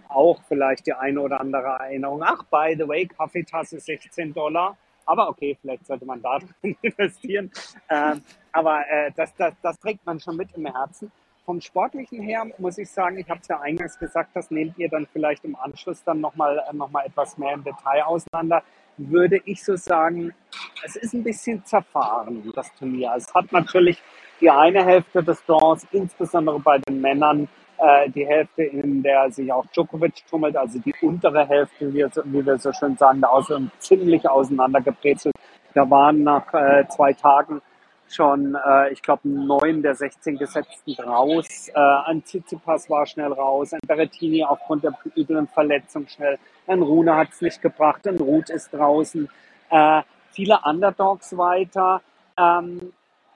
auch vielleicht die eine oder andere Erinnerung. Ach, by the way, Kaffeetasse 16 Dollar. Aber okay, vielleicht sollte man da drin investieren. Ähm, aber äh, das, das, das trägt man schon mit im Herzen. Vom Sportlichen her muss ich sagen, ich habe es ja eingangs gesagt, das nehmt ihr dann vielleicht im Anschluss dann nochmal äh, noch mal etwas mehr im Detail auseinander. Würde ich so sagen, es ist ein bisschen zerfahren, das Turnier. Es hat natürlich die eine Hälfte des Draws, insbesondere bei den Männern, äh, die Hälfte, in der sich auch Djokovic tummelt, also die untere Hälfte, wie, wie wir so schön sagen, da außer ziemlich auseinandergebrezelt. Da waren nach äh, zwei Tagen schon, äh, ich glaube, neun der 16 Gesetzten raus. Äh, ein Tsitsipas war schnell raus, ein Berrettini aufgrund der üblen Verletzung schnell. Ein Rune hat es nicht gebracht, ein Ruth ist draußen. Äh, viele Underdogs weiter. Ähm,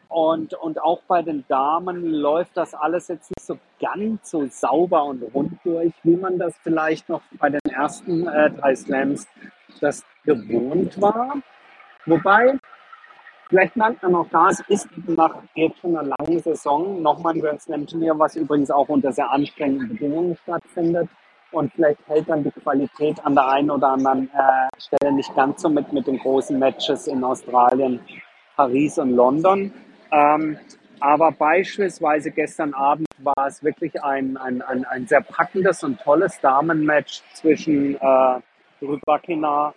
und, und auch bei den Damen läuft das alles jetzt nicht so ganz so sauber und rund durch, wie man das vielleicht noch bei den ersten äh, drei Slams das gewohnt war. Wobei, vielleicht merkt man auch da, ist nach jetzt schon einer langen Saison nochmal ein Grand Slam Turnier, was übrigens auch unter sehr anstrengenden Bedingungen stattfindet. Und vielleicht hält dann die Qualität an der einen oder anderen äh, Stelle nicht ganz so mit mit den großen Matches in Australien, Paris und London. Ähm, aber beispielsweise gestern Abend war es wirklich ein, ein, ein, ein sehr packendes und tolles Damenmatch zwischen äh, Rybakina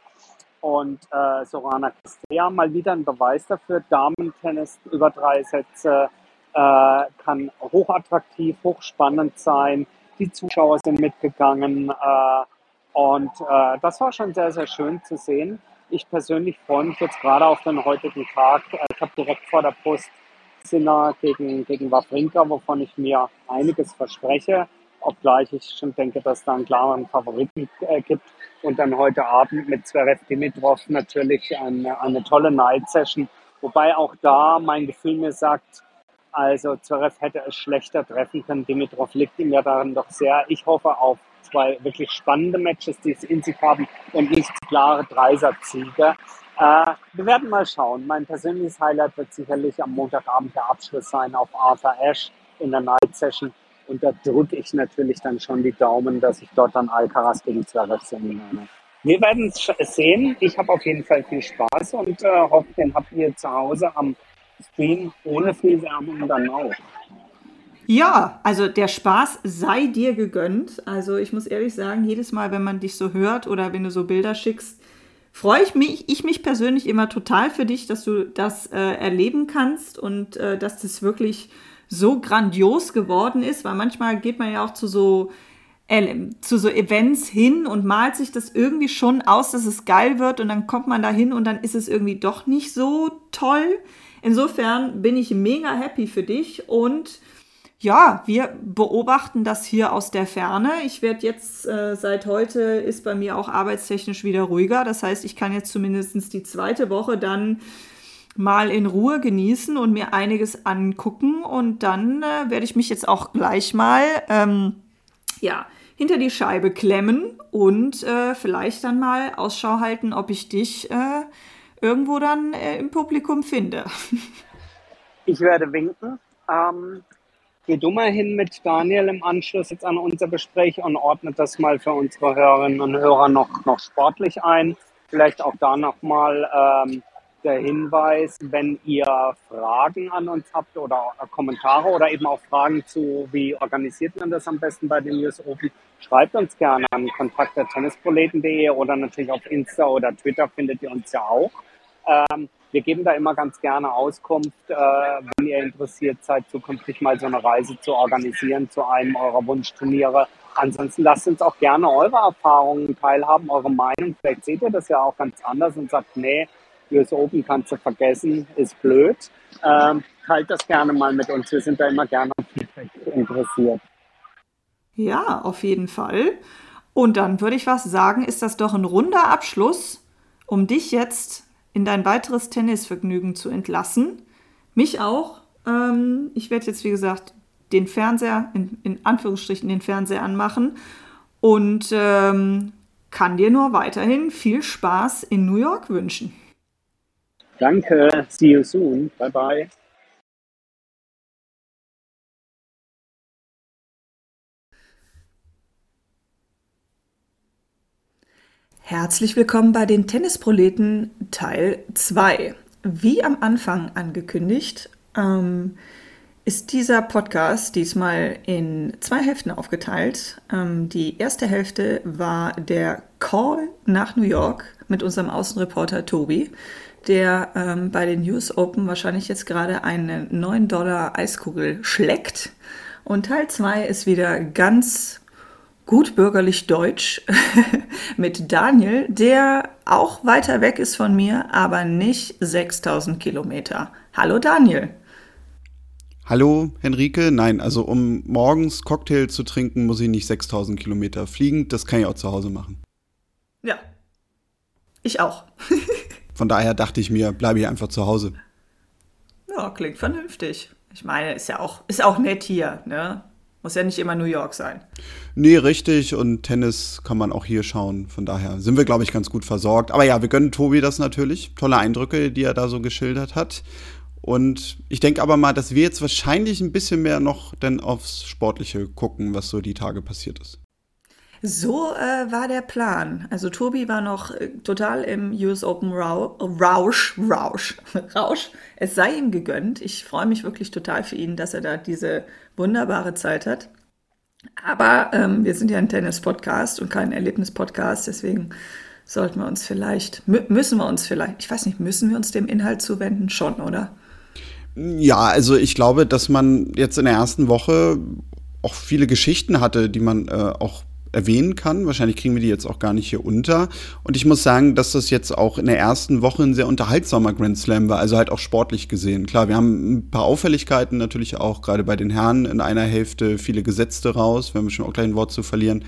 und äh, Sorana Castella. Mal wieder ein Beweis dafür. Damentennis über drei Sätze äh, kann hochattraktiv, hochspannend sein. Die Zuschauer sind mitgegangen äh, und äh, das war schon sehr, sehr schön zu sehen. Ich persönlich freue mich jetzt gerade auf den heutigen Tag. Ich habe direkt vor der Brust Sinner gegen, gegen Wawrinka, wovon ich mir einiges verspreche, obgleich ich schon denke, dass da einen klaren Favoriten äh, gibt. Und dann heute Abend mit Zverev Dimitrov natürlich eine, eine tolle Night Session. Wobei auch da mein Gefühl mir sagt, also Zverev hätte es schlechter treffen können. Dimitrov liegt ihm ja darin doch sehr. Ich hoffe auf zwei wirklich spannende Matches, die es in sich haben und nicht klare Dreisatzsiege. Äh, wir werden mal schauen. Mein persönliches Highlight wird sicherlich am Montagabend der Abschluss sein auf Arthur Ashe in der Night Session. Und da drücke ich natürlich dann schon die Daumen, dass ich dort dann Alcaraz gegen Zverev sehen werde. Wir werden es sehen. Ich habe auf jeden Fall viel Spaß und äh, hoffe, den habt ihr zu Hause am Stream ohne viel Werbung dann auch. Ja, also der Spaß sei dir gegönnt. Also ich muss ehrlich sagen, jedes Mal, wenn man dich so hört oder wenn du so Bilder schickst, freue ich mich, ich mich persönlich immer total für dich, dass du das äh, erleben kannst und äh, dass das wirklich so grandios geworden ist, weil manchmal geht man ja auch zu so zu so Events hin und malt sich das irgendwie schon aus, dass es geil wird und dann kommt man da hin und dann ist es irgendwie doch nicht so toll. Insofern bin ich mega happy für dich und ja, wir beobachten das hier aus der Ferne. Ich werde jetzt, äh, seit heute ist bei mir auch arbeitstechnisch wieder ruhiger. Das heißt, ich kann jetzt zumindest die zweite Woche dann mal in Ruhe genießen und mir einiges angucken. Und dann äh, werde ich mich jetzt auch gleich mal, ähm, ja, hinter die Scheibe klemmen und äh, vielleicht dann mal Ausschau halten, ob ich dich äh, irgendwo dann äh, im Publikum finde. Ich werde winken. Ähm, Geh du mit Daniel im Anschluss jetzt an unser Gespräch und ordnet das mal für unsere Hörerinnen und Hörer noch, noch sportlich ein. Vielleicht auch da nochmal ähm, der Hinweis, wenn ihr Fragen an uns habt oder Kommentare oder eben auch Fragen zu, wie organisiert man das am besten bei den US Open, schreibt uns gerne an kontakt.tennisproleten.de oder natürlich auf Insta oder Twitter findet ihr uns ja auch. Ähm, wir geben da immer ganz gerne Auskunft, äh, wenn ihr interessiert seid, zukünftig mal so eine Reise zu organisieren zu einem eurer Wunschturniere. Ansonsten lasst uns auch gerne eure Erfahrungen teilhaben, eure Meinung. Vielleicht seht ihr das ja auch ganz anders und sagt, nee, US Open kannst du vergessen, ist blöd. Ähm, teilt das gerne mal mit uns. Wir sind da immer gerne interessiert. Ja, auf jeden Fall. Und dann würde ich was sagen, ist das doch ein runder Abschluss, um dich jetzt in dein weiteres Tennisvergnügen zu entlassen. Mich auch. Ähm, ich werde jetzt, wie gesagt, den Fernseher, in, in Anführungsstrichen den Fernseher anmachen und ähm, kann dir nur weiterhin viel Spaß in New York wünschen. Danke, see you soon. Bye bye. Herzlich willkommen bei den Tennisproleten Teil 2. Wie am Anfang angekündigt, ähm, ist dieser Podcast diesmal in zwei Hälften aufgeteilt. Ähm, die erste Hälfte war der Call nach New York mit unserem Außenreporter Tobi, der ähm, bei den US Open wahrscheinlich jetzt gerade eine 9 Dollar Eiskugel schlägt. Und Teil 2 ist wieder ganz gut bürgerlich Deutsch mit Daniel, der auch weiter weg ist von mir, aber nicht 6000 Kilometer. Hallo Daniel. Hallo Henrike, nein, also um morgens Cocktail zu trinken, muss ich nicht 6000 Kilometer fliegen, das kann ich auch zu Hause machen. Ja, ich auch. Von daher dachte ich mir, bleibe ich einfach zu Hause. Ja, klingt vernünftig. Ich meine, ist ja auch, ist auch nett hier, ne? Muss ja nicht immer New York sein. Nee, richtig. Und Tennis kann man auch hier schauen. Von daher sind wir, glaube ich, ganz gut versorgt. Aber ja, wir gönnen Tobi das natürlich. Tolle Eindrücke, die er da so geschildert hat. Und ich denke aber mal, dass wir jetzt wahrscheinlich ein bisschen mehr noch denn aufs Sportliche gucken, was so die Tage passiert ist. So äh, war der Plan. Also Tobi war noch äh, total im US Open Rau Rausch, Rausch, Rausch. Es sei ihm gegönnt. Ich freue mich wirklich total für ihn, dass er da diese wunderbare Zeit hat. Aber ähm, wir sind ja ein Tennis-Podcast und kein Erlebnis-Podcast, deswegen sollten wir uns vielleicht, müssen wir uns vielleicht, ich weiß nicht, müssen wir uns dem Inhalt zuwenden? Schon, oder? Ja, also ich glaube, dass man jetzt in der ersten Woche auch viele Geschichten hatte, die man äh, auch erwähnen kann. Wahrscheinlich kriegen wir die jetzt auch gar nicht hier unter. Und ich muss sagen, dass das jetzt auch in der ersten Woche ein sehr unterhaltsamer Grand Slam war, also halt auch sportlich gesehen. Klar, wir haben ein paar Auffälligkeiten natürlich auch, gerade bei den Herren in einer Hälfte viele Gesetzte raus, wir schon auch gleich ein Wort zu verlieren.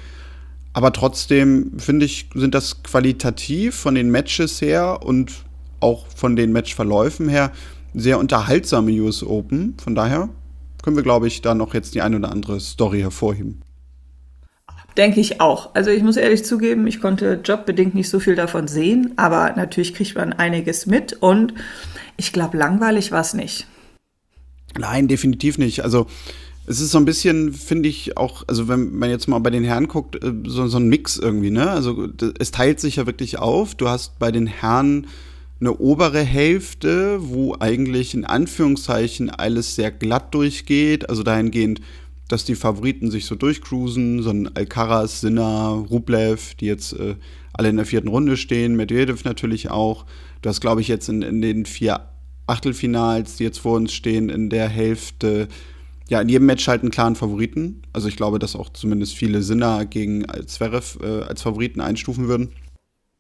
Aber trotzdem finde ich, sind das qualitativ von den Matches her und auch von den Matchverläufen her sehr unterhaltsame US Open. Von daher können wir, glaube ich, da noch jetzt die ein oder andere Story hervorheben. Denke ich auch. Also ich muss ehrlich zugeben, ich konnte jobbedingt nicht so viel davon sehen, aber natürlich kriegt man einiges mit und ich glaube, langweilig war es nicht. Nein, definitiv nicht. Also es ist so ein bisschen, finde ich, auch, also wenn man jetzt mal bei den Herren guckt, äh, so, so ein Mix irgendwie, ne? Also es teilt sich ja wirklich auf. Du hast bei den Herren eine obere Hälfte, wo eigentlich in Anführungszeichen alles sehr glatt durchgeht. Also dahingehend, dass die Favoriten sich so durchcruisen, so ein Alcaraz, Sinner, Rublev, die jetzt äh, alle in der vierten Runde stehen, Medvedev natürlich auch. Du hast, glaube ich, jetzt in, in den vier Achtelfinals, die jetzt vor uns stehen, in der Hälfte, ja, in jedem Match halt einen klaren Favoriten. Also ich glaube, dass auch zumindest viele Sinner gegen Zverev äh, als Favoriten einstufen würden.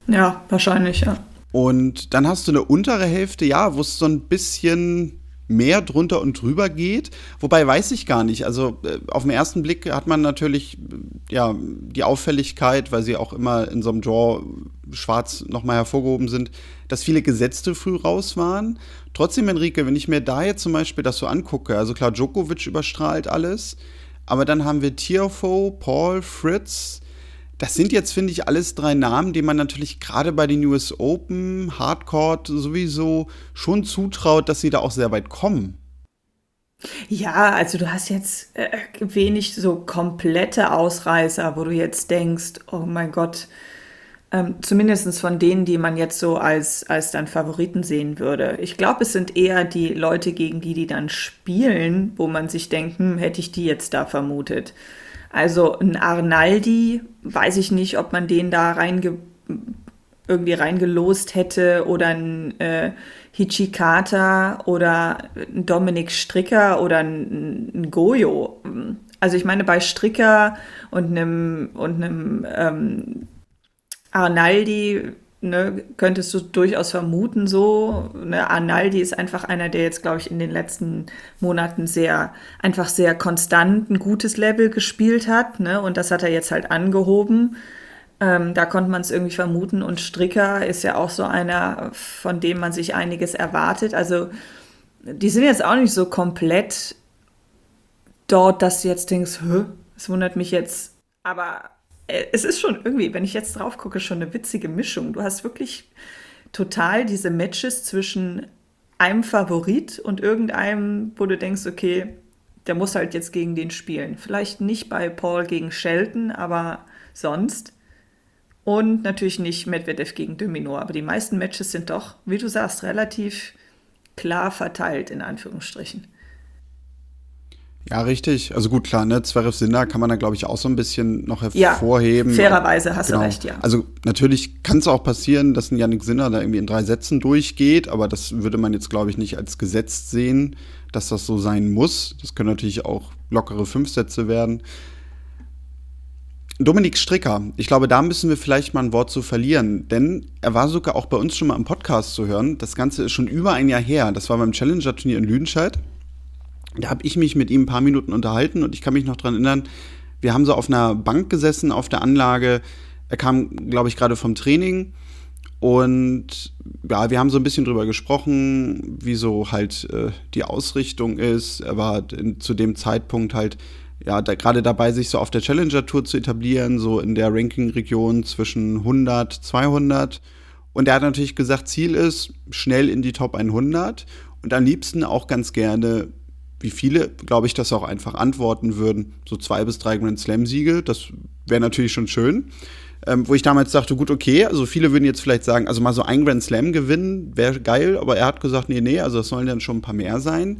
Ja, wahrscheinlich, ja. Und dann hast du eine untere Hälfte, ja, wo es so ein bisschen mehr drunter und drüber geht. Wobei weiß ich gar nicht. Also äh, auf den ersten Blick hat man natürlich äh, ja die Auffälligkeit, weil sie auch immer in so einem Draw schwarz nochmal hervorgehoben sind, dass viele Gesetzte früh raus waren. Trotzdem, Enrique, wenn ich mir da jetzt zum Beispiel das so angucke, also klar, Djokovic überstrahlt alles, aber dann haben wir Tiafo, Paul, Fritz, das sind jetzt, finde ich, alles drei Namen, die man natürlich gerade bei den US Open, Hardcourt sowieso schon zutraut, dass sie da auch sehr weit kommen. Ja, also du hast jetzt äh, wenig so komplette Ausreißer, wo du jetzt denkst, oh mein Gott, ähm, zumindest von denen, die man jetzt so als, als dann Favoriten sehen würde. Ich glaube, es sind eher die Leute, gegen die die dann spielen, wo man sich denkt, hm, hätte ich die jetzt da vermutet. Also ein Arnaldi, weiß ich nicht, ob man den da reinge irgendwie reingelost hätte oder ein äh, Hichikata oder ein Dominik Stricker oder ein, ein Goyo. Also ich meine, bei Stricker und einem und einem ähm, Arnaldi ne, könntest du durchaus vermuten, so. Ne, Arnaldi ist einfach einer, der jetzt, glaube ich, in den letzten Monaten sehr, einfach sehr konstant ein gutes Level gespielt hat. Ne, und das hat er jetzt halt angehoben. Ähm, da konnte man es irgendwie vermuten. Und Stricker ist ja auch so einer, von dem man sich einiges erwartet. Also, die sind jetzt auch nicht so komplett dort, dass du jetzt denkst, es wundert mich jetzt. Aber es ist schon irgendwie, wenn ich jetzt drauf gucke, schon eine witzige Mischung. Du hast wirklich total diese Matches zwischen einem Favorit und irgendeinem, wo du denkst, okay, der muss halt jetzt gegen den spielen. Vielleicht nicht bei Paul gegen Shelton, aber sonst. Und natürlich nicht Medvedev gegen Domino. Aber die meisten Matches sind doch, wie du sagst, relativ klar verteilt, in Anführungsstrichen. Ja, richtig. Also gut, klar, ne, Zverev Sinner kann man da, glaube ich, auch so ein bisschen noch hervorheben. Ja, fairerweise hast genau. du recht, ja. Also natürlich kann es auch passieren, dass ein Yannick Sinner da irgendwie in drei Sätzen durchgeht, aber das würde man jetzt, glaube ich, nicht als gesetzt sehen, dass das so sein muss. Das können natürlich auch lockere fünf Sätze werden. Dominik Stricker, ich glaube, da müssen wir vielleicht mal ein Wort zu verlieren, denn er war sogar auch bei uns schon mal im Podcast zu hören. Das Ganze ist schon über ein Jahr her. Das war beim Challenger-Turnier in Lüdenscheid. Da habe ich mich mit ihm ein paar Minuten unterhalten und ich kann mich noch daran erinnern, wir haben so auf einer Bank gesessen auf der Anlage. Er kam, glaube ich, gerade vom Training und ja, wir haben so ein bisschen drüber gesprochen, wie so halt äh, die Ausrichtung ist. Er war in, zu dem Zeitpunkt halt ja da, gerade dabei, sich so auf der Challenger Tour zu etablieren, so in der Ranking-Region zwischen 100, 200. Und er hat natürlich gesagt, Ziel ist schnell in die Top 100 und am liebsten auch ganz gerne wie viele, glaube ich, das auch einfach antworten würden. So zwei bis drei Grand Slam-Siege, das wäre natürlich schon schön. Ähm, wo ich damals dachte, gut, okay, also viele würden jetzt vielleicht sagen, also mal so ein Grand Slam gewinnen, wäre geil, aber er hat gesagt, nee, nee, also das sollen dann schon ein paar mehr sein.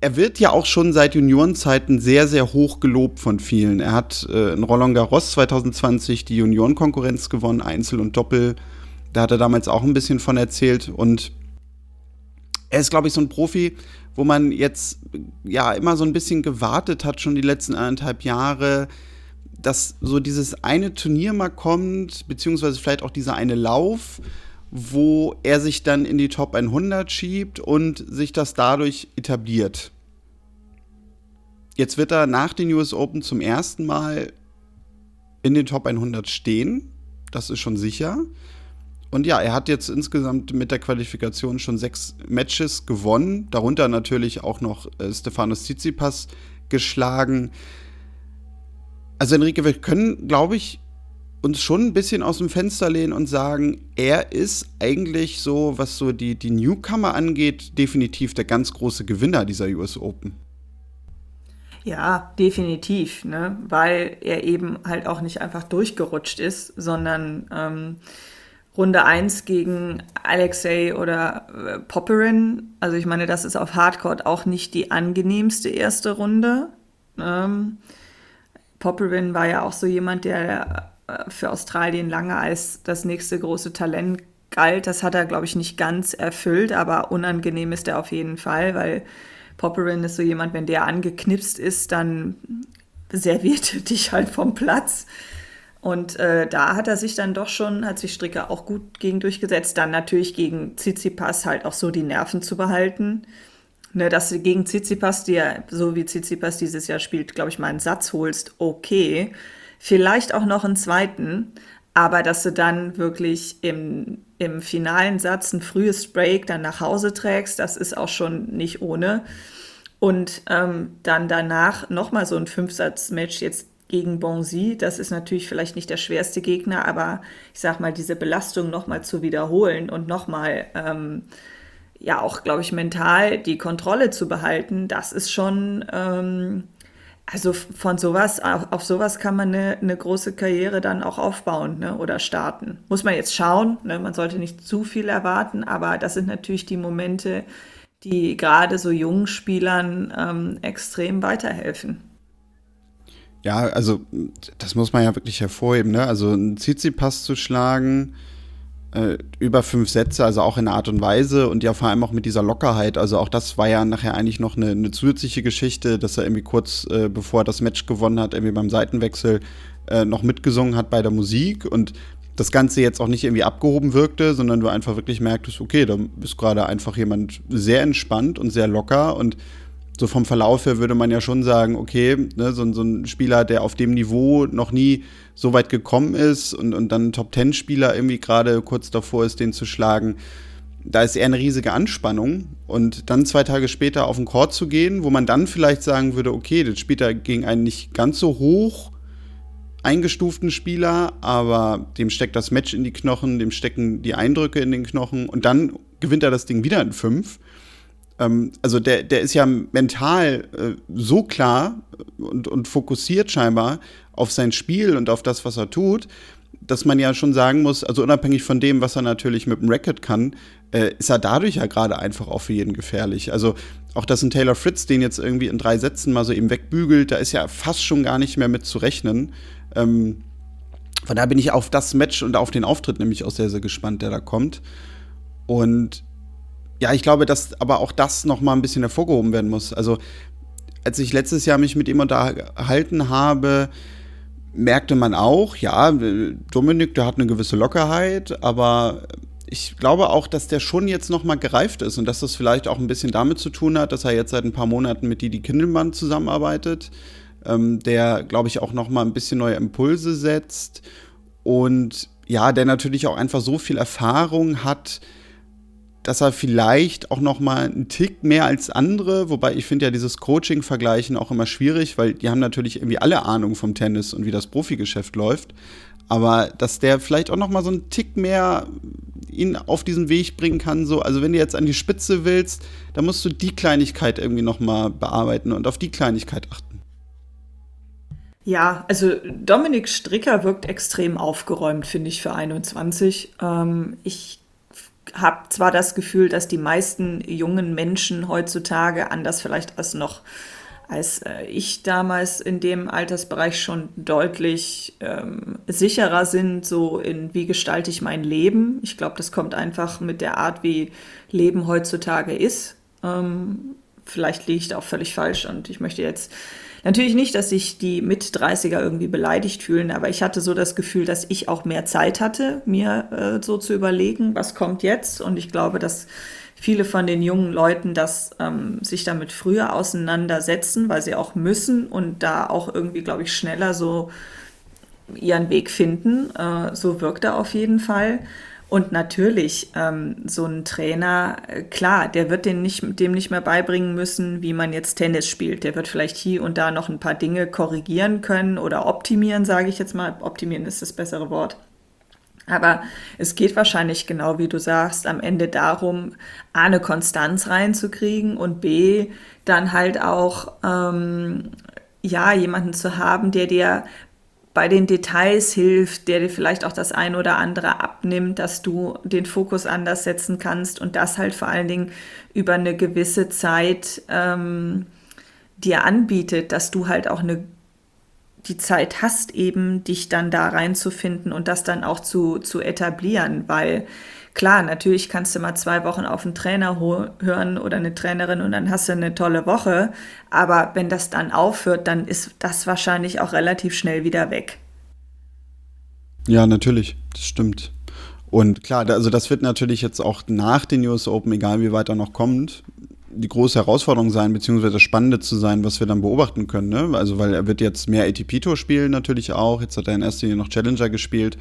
Er wird ja auch schon seit Juniorenzeiten sehr, sehr hoch gelobt von vielen. Er hat äh, in Roland Garros 2020 die Juniorenkonkurrenz gewonnen, Einzel und Doppel. Da hat er damals auch ein bisschen von erzählt und er ist, glaube ich, so ein Profi, wo man jetzt ja immer so ein bisschen gewartet hat, schon die letzten anderthalb Jahre, dass so dieses eine Turnier mal kommt, beziehungsweise vielleicht auch dieser eine Lauf, wo er sich dann in die Top 100 schiebt und sich das dadurch etabliert. Jetzt wird er nach den US Open zum ersten Mal in den Top 100 stehen. Das ist schon sicher. Und ja, er hat jetzt insgesamt mit der Qualifikation schon sechs Matches gewonnen, darunter natürlich auch noch äh, Stefanos Tsitsipas geschlagen. also Enrique, wir können, glaube ich, uns schon ein bisschen aus dem Fenster lehnen und sagen, er ist eigentlich so, was so die, die Newcomer angeht, definitiv der ganz große Gewinner dieser US Open. Ja, definitiv, ne? weil er eben halt auch nicht einfach durchgerutscht ist, sondern ähm, Runde 1 gegen Alexei oder äh, Popperin, also ich meine, das ist auf Hardcore auch nicht die angenehmste erste Runde. Ähm, Popperin war ja auch so jemand, der äh, für Australien lange als das nächste große Talent galt. Das hat er, glaube ich, nicht ganz erfüllt, aber unangenehm ist er auf jeden Fall, weil Popperin ist so jemand, wenn der angeknipst ist, dann serviert er dich halt vom Platz. Und äh, da hat er sich dann doch schon, hat sich Stricker auch gut gegen durchgesetzt. Dann natürlich gegen Tsitsipas halt auch so die Nerven zu behalten. Ne, dass du gegen Tsitsipas dir, so wie Tsitsipas dieses Jahr spielt, glaube ich, mal einen Satz holst, okay. Vielleicht auch noch einen zweiten. Aber dass du dann wirklich im, im finalen Satz ein frühes Break dann nach Hause trägst, das ist auch schon nicht ohne. Und ähm, dann danach nochmal so ein Fünfsatz-Match jetzt gegen Bonzi. Das ist natürlich vielleicht nicht der schwerste Gegner, aber ich sag mal, diese Belastung nochmal zu wiederholen und nochmal, ähm, ja, auch, glaube ich, mental die Kontrolle zu behalten, das ist schon, ähm, also von sowas, auf sowas kann man eine, eine große Karriere dann auch aufbauen ne, oder starten. Muss man jetzt schauen, ne, man sollte nicht zu viel erwarten, aber das sind natürlich die Momente, die gerade so jungen Spielern ähm, extrem weiterhelfen. Ja, also das muss man ja wirklich hervorheben, ne? Also einen Tsitsipas zu schlagen, äh, über fünf Sätze, also auch in Art und Weise und ja vor allem auch mit dieser Lockerheit. Also auch das war ja nachher eigentlich noch eine, eine zusätzliche Geschichte, dass er irgendwie kurz äh, bevor er das Match gewonnen hat, irgendwie beim Seitenwechsel äh, noch mitgesungen hat bei der Musik und das Ganze jetzt auch nicht irgendwie abgehoben wirkte, sondern du einfach wirklich merktest, okay, da bist gerade einfach jemand sehr entspannt und sehr locker und so vom Verlauf her würde man ja schon sagen, okay, ne, so, so, ein Spieler, der auf dem Niveau noch nie so weit gekommen ist und, und dann ein Top-Ten-Spieler irgendwie gerade kurz davor ist, den zu schlagen, da ist eher eine riesige Anspannung. Und dann zwei Tage später auf den Court zu gehen, wo man dann vielleicht sagen würde, okay, das spielt er gegen einen nicht ganz so hoch eingestuften Spieler, aber dem steckt das Match in die Knochen, dem stecken die Eindrücke in den Knochen und dann gewinnt er das Ding wieder in fünf. Ähm, also der, der ist ja mental äh, so klar und, und fokussiert scheinbar auf sein Spiel und auf das, was er tut, dass man ja schon sagen muss, also unabhängig von dem, was er natürlich mit dem Racket kann, äh, ist er dadurch ja gerade einfach auch für jeden gefährlich. Also auch, dass ein Taylor Fritz den jetzt irgendwie in drei Sätzen mal so eben wegbügelt, da ist ja fast schon gar nicht mehr mit zu rechnen. Ähm, von daher bin ich auf das Match und auf den Auftritt nämlich auch sehr, sehr gespannt, der da kommt. Und ja, ich glaube, dass aber auch das noch mal ein bisschen hervorgehoben werden muss. Also, als ich letztes Jahr mich mit ihm unterhalten habe, merkte man auch, ja, Dominik, der hat eine gewisse Lockerheit, aber ich glaube auch, dass der schon jetzt noch mal gereift ist und dass das vielleicht auch ein bisschen damit zu tun hat, dass er jetzt seit ein paar Monaten mit Didi Kindelmann zusammenarbeitet ähm, der, glaube ich, auch noch mal ein bisschen neue Impulse setzt und ja, der natürlich auch einfach so viel Erfahrung hat, dass er vielleicht auch noch mal einen Tick mehr als andere, wobei ich finde ja dieses Coaching-Vergleichen auch immer schwierig, weil die haben natürlich irgendwie alle Ahnung vom Tennis und wie das Profigeschäft läuft, aber dass der vielleicht auch noch mal so einen Tick mehr ihn auf diesen Weg bringen kann, so, also wenn du jetzt an die Spitze willst, dann musst du die Kleinigkeit irgendwie noch mal bearbeiten und auf die Kleinigkeit achten. Ja, also Dominik Stricker wirkt extrem aufgeräumt, finde ich, für 21. Ähm, ich habe zwar das Gefühl, dass die meisten jungen Menschen heutzutage anders vielleicht als noch als äh, ich damals in dem Altersbereich schon deutlich ähm, sicherer sind, so in wie gestalte ich mein Leben. Ich glaube, das kommt einfach mit der Art, wie Leben heutzutage ist. Ähm, vielleicht liege ich da auch völlig falsch und ich möchte jetzt Natürlich nicht, dass sich die Mit-30er irgendwie beleidigt fühlen, aber ich hatte so das Gefühl, dass ich auch mehr Zeit hatte, mir äh, so zu überlegen, was kommt jetzt. Und ich glaube, dass viele von den jungen Leuten das ähm, sich damit früher auseinandersetzen, weil sie auch müssen und da auch irgendwie, glaube ich, schneller so ihren Weg finden. Äh, so wirkt er auf jeden Fall. Und natürlich, ähm, so ein Trainer, äh, klar, der wird den nicht, dem nicht mehr beibringen müssen, wie man jetzt Tennis spielt. Der wird vielleicht hier und da noch ein paar Dinge korrigieren können oder optimieren, sage ich jetzt mal. Optimieren ist das bessere Wort. Aber es geht wahrscheinlich genau wie du sagst, am Ende darum, A, eine Konstanz reinzukriegen und B, dann halt auch, ähm, ja, jemanden zu haben, der dir bei den Details hilft, der dir vielleicht auch das ein oder andere abnimmt, dass du den Fokus anders setzen kannst und das halt vor allen Dingen über eine gewisse Zeit ähm, dir anbietet, dass du halt auch eine die Zeit hast, eben dich dann da reinzufinden und das dann auch zu, zu etablieren, weil Klar, natürlich kannst du mal zwei Wochen auf einen Trainer hören oder eine Trainerin und dann hast du eine tolle Woche. Aber wenn das dann aufhört, dann ist das wahrscheinlich auch relativ schnell wieder weg. Ja, natürlich, das stimmt. Und klar, also das wird natürlich jetzt auch nach den US Open, egal wie weit er noch kommt, die große Herausforderung sein, beziehungsweise das Spannende zu sein, was wir dann beobachten können. Ne? Also, weil er wird jetzt mehr ATP-Tour spielen natürlich auch. Jetzt hat er in erster Linie noch Challenger gespielt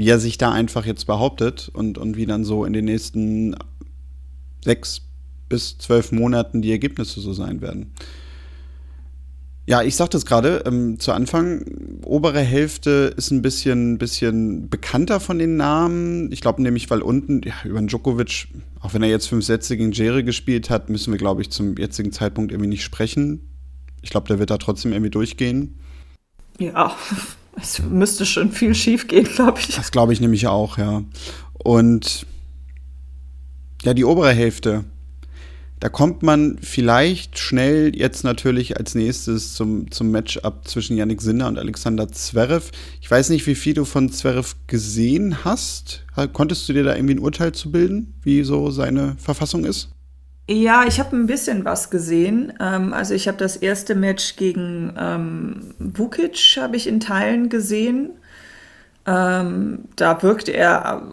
wie er sich da einfach jetzt behauptet und, und wie dann so in den nächsten sechs bis zwölf Monaten die Ergebnisse so sein werden. Ja, ich sagte es gerade ähm, zu Anfang, obere Hälfte ist ein bisschen, bisschen bekannter von den Namen. Ich glaube nämlich, weil unten ja, über Djokovic, auch wenn er jetzt fünf Sätze gegen Jere gespielt hat, müssen wir, glaube ich, zum jetzigen Zeitpunkt irgendwie nicht sprechen. Ich glaube, der wird da trotzdem irgendwie durchgehen. Ja, es müsste schon viel schief gehen, glaube ich. Das glaube ich nämlich auch, ja. Und ja, die obere Hälfte. Da kommt man vielleicht schnell jetzt natürlich als nächstes zum, zum Matchup zwischen Yannick Sinner und Alexander Zverev. Ich weiß nicht, wie viel du von Zverev gesehen hast. Konntest du dir da irgendwie ein Urteil zu bilden, wie so seine Verfassung ist? Ja, ich habe ein bisschen was gesehen. Ähm, also ich habe das erste Match gegen ähm, Vukic habe ich in Teilen gesehen. Ähm, da wirkte er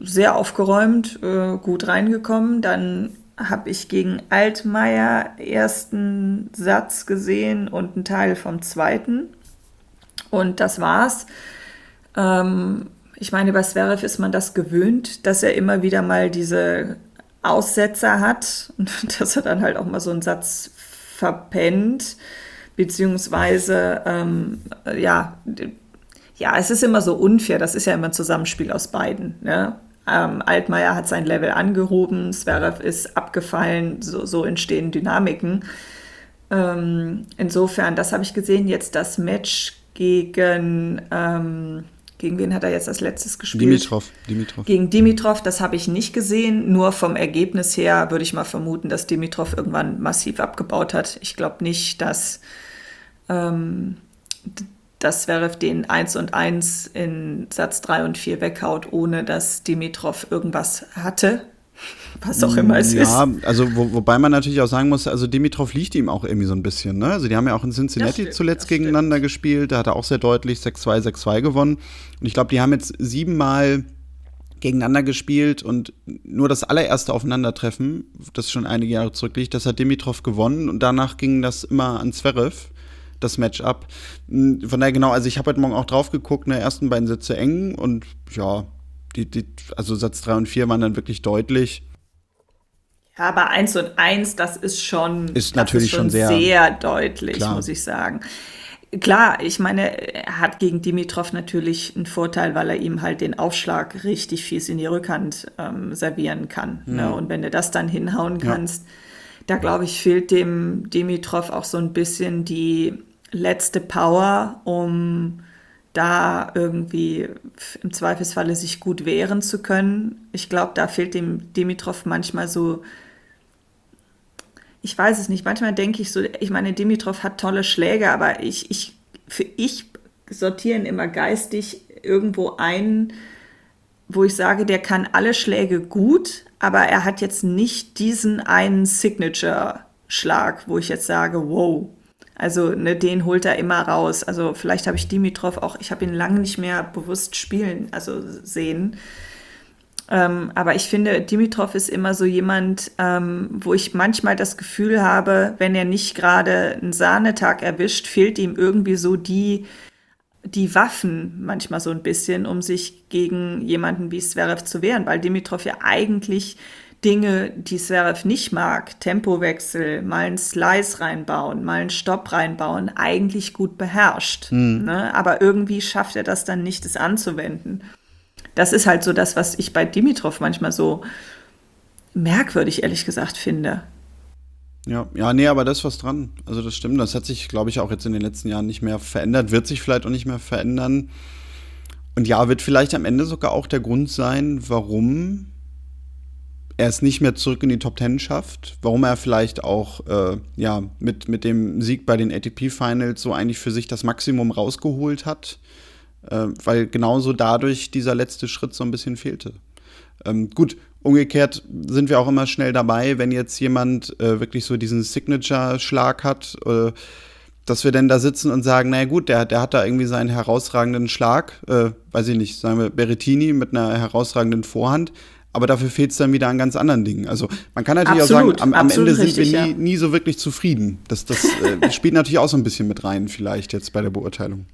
sehr aufgeräumt, äh, gut reingekommen. Dann habe ich gegen Altmaier ersten Satz gesehen und einen Teil vom zweiten. Und das war's. Ähm, ich meine, bei Zverev ist man das gewöhnt, dass er immer wieder mal diese Aussetzer hat und dass er dann halt auch mal so einen Satz verpennt, beziehungsweise ähm, ja, ja, es ist immer so unfair, das ist ja immer ein Zusammenspiel aus beiden. Ne? Ähm, Altmaier hat sein Level angehoben, Zverev ist abgefallen, so, so entstehen Dynamiken. Ähm, insofern, das habe ich gesehen. Jetzt das Match gegen ähm, gegen wen hat er jetzt als letztes gespielt? Dimitrov. Dimitrov. Gegen Dimitrov, das habe ich nicht gesehen. Nur vom Ergebnis her würde ich mal vermuten, dass Dimitrov irgendwann massiv abgebaut hat. Ich glaube nicht, dass, ähm, dass Zverev den 1 und 1 in Satz 3 und 4 weghaut, ohne dass Dimitrov irgendwas hatte was auch immer es ja, ist. Ja, also wo, wobei man natürlich auch sagen muss, also Dimitrov liegt ihm auch irgendwie so ein bisschen. Ne? Also die haben ja auch in Cincinnati stimmt, zuletzt gegeneinander gespielt. Da hat er auch sehr deutlich 6-2, 6-2 gewonnen. Und ich glaube, die haben jetzt siebenmal gegeneinander gespielt und nur das allererste Aufeinandertreffen, das schon einige Jahre zurückliegt, das hat Dimitrov gewonnen und danach ging das immer an Zverev das Matchup. Hm, von daher genau, also ich habe heute Morgen auch drauf geguckt, ne, ersten beiden Sätze eng und ja, die, die, also Satz 3 und 4 waren dann wirklich deutlich. Ja, aber 1 und 1, das ist schon, ist natürlich ist schon, schon, sehr, sehr deutlich, klar. muss ich sagen. Klar, ich meine, er hat gegen Dimitrov natürlich einen Vorteil, weil er ihm halt den Aufschlag richtig fies in die Rückhand ähm, servieren kann. Mhm. Ne? Und wenn du das dann hinhauen kannst, ja. da glaube ich, fehlt dem Dimitrov auch so ein bisschen die letzte Power, um da irgendwie im Zweifelsfalle sich gut wehren zu können. Ich glaube, da fehlt dem Dimitrov manchmal so, ich weiß es nicht, manchmal denke ich so, ich meine, Dimitrov hat tolle Schläge, aber ich, ich, für ich sortieren immer geistig irgendwo ein, wo ich sage, der kann alle Schläge gut, aber er hat jetzt nicht diesen einen Signature-Schlag, wo ich jetzt sage, wow, also ne, den holt er immer raus. Also vielleicht habe ich Dimitrov auch, ich habe ihn lange nicht mehr bewusst spielen, also sehen. Ähm, aber ich finde, Dimitrov ist immer so jemand, ähm, wo ich manchmal das Gefühl habe, wenn er nicht gerade einen Sahnetag erwischt, fehlt ihm irgendwie so die, die Waffen manchmal so ein bisschen, um sich gegen jemanden wie Zverev zu wehren, weil Dimitrov ja eigentlich Dinge, die Zverev nicht mag, Tempowechsel, mal einen Slice reinbauen, mal einen Stopp reinbauen, eigentlich gut beherrscht. Mhm. Ne? Aber irgendwie schafft er das dann nicht, es anzuwenden. Das ist halt so das, was ich bei Dimitrov manchmal so merkwürdig, ehrlich gesagt, finde. Ja, ja, nee, aber da ist was dran. Also das stimmt. Das hat sich, glaube ich, auch jetzt in den letzten Jahren nicht mehr verändert, wird sich vielleicht auch nicht mehr verändern. Und ja, wird vielleicht am Ende sogar auch der Grund sein, warum er es nicht mehr zurück in die Top Ten schafft, warum er vielleicht auch äh, ja, mit, mit dem Sieg bei den ATP Finals so eigentlich für sich das Maximum rausgeholt hat, äh, weil genauso dadurch dieser letzte Schritt so ein bisschen fehlte. Ähm, gut, umgekehrt sind wir auch immer schnell dabei, wenn jetzt jemand äh, wirklich so diesen Signature-Schlag hat, äh, dass wir denn da sitzen und sagen, naja gut, der, der hat da irgendwie seinen herausragenden Schlag, äh, weiß ich nicht, sagen wir Berettini mit einer herausragenden Vorhand, aber dafür fehlt es dann wieder an ganz anderen Dingen. Also man kann natürlich absolut, auch sagen, am, am Ende sind richtig, wir nie, ja. nie, so wirklich zufrieden. Das, das äh, spielt natürlich auch so ein bisschen mit rein, vielleicht jetzt bei der Beurteilung.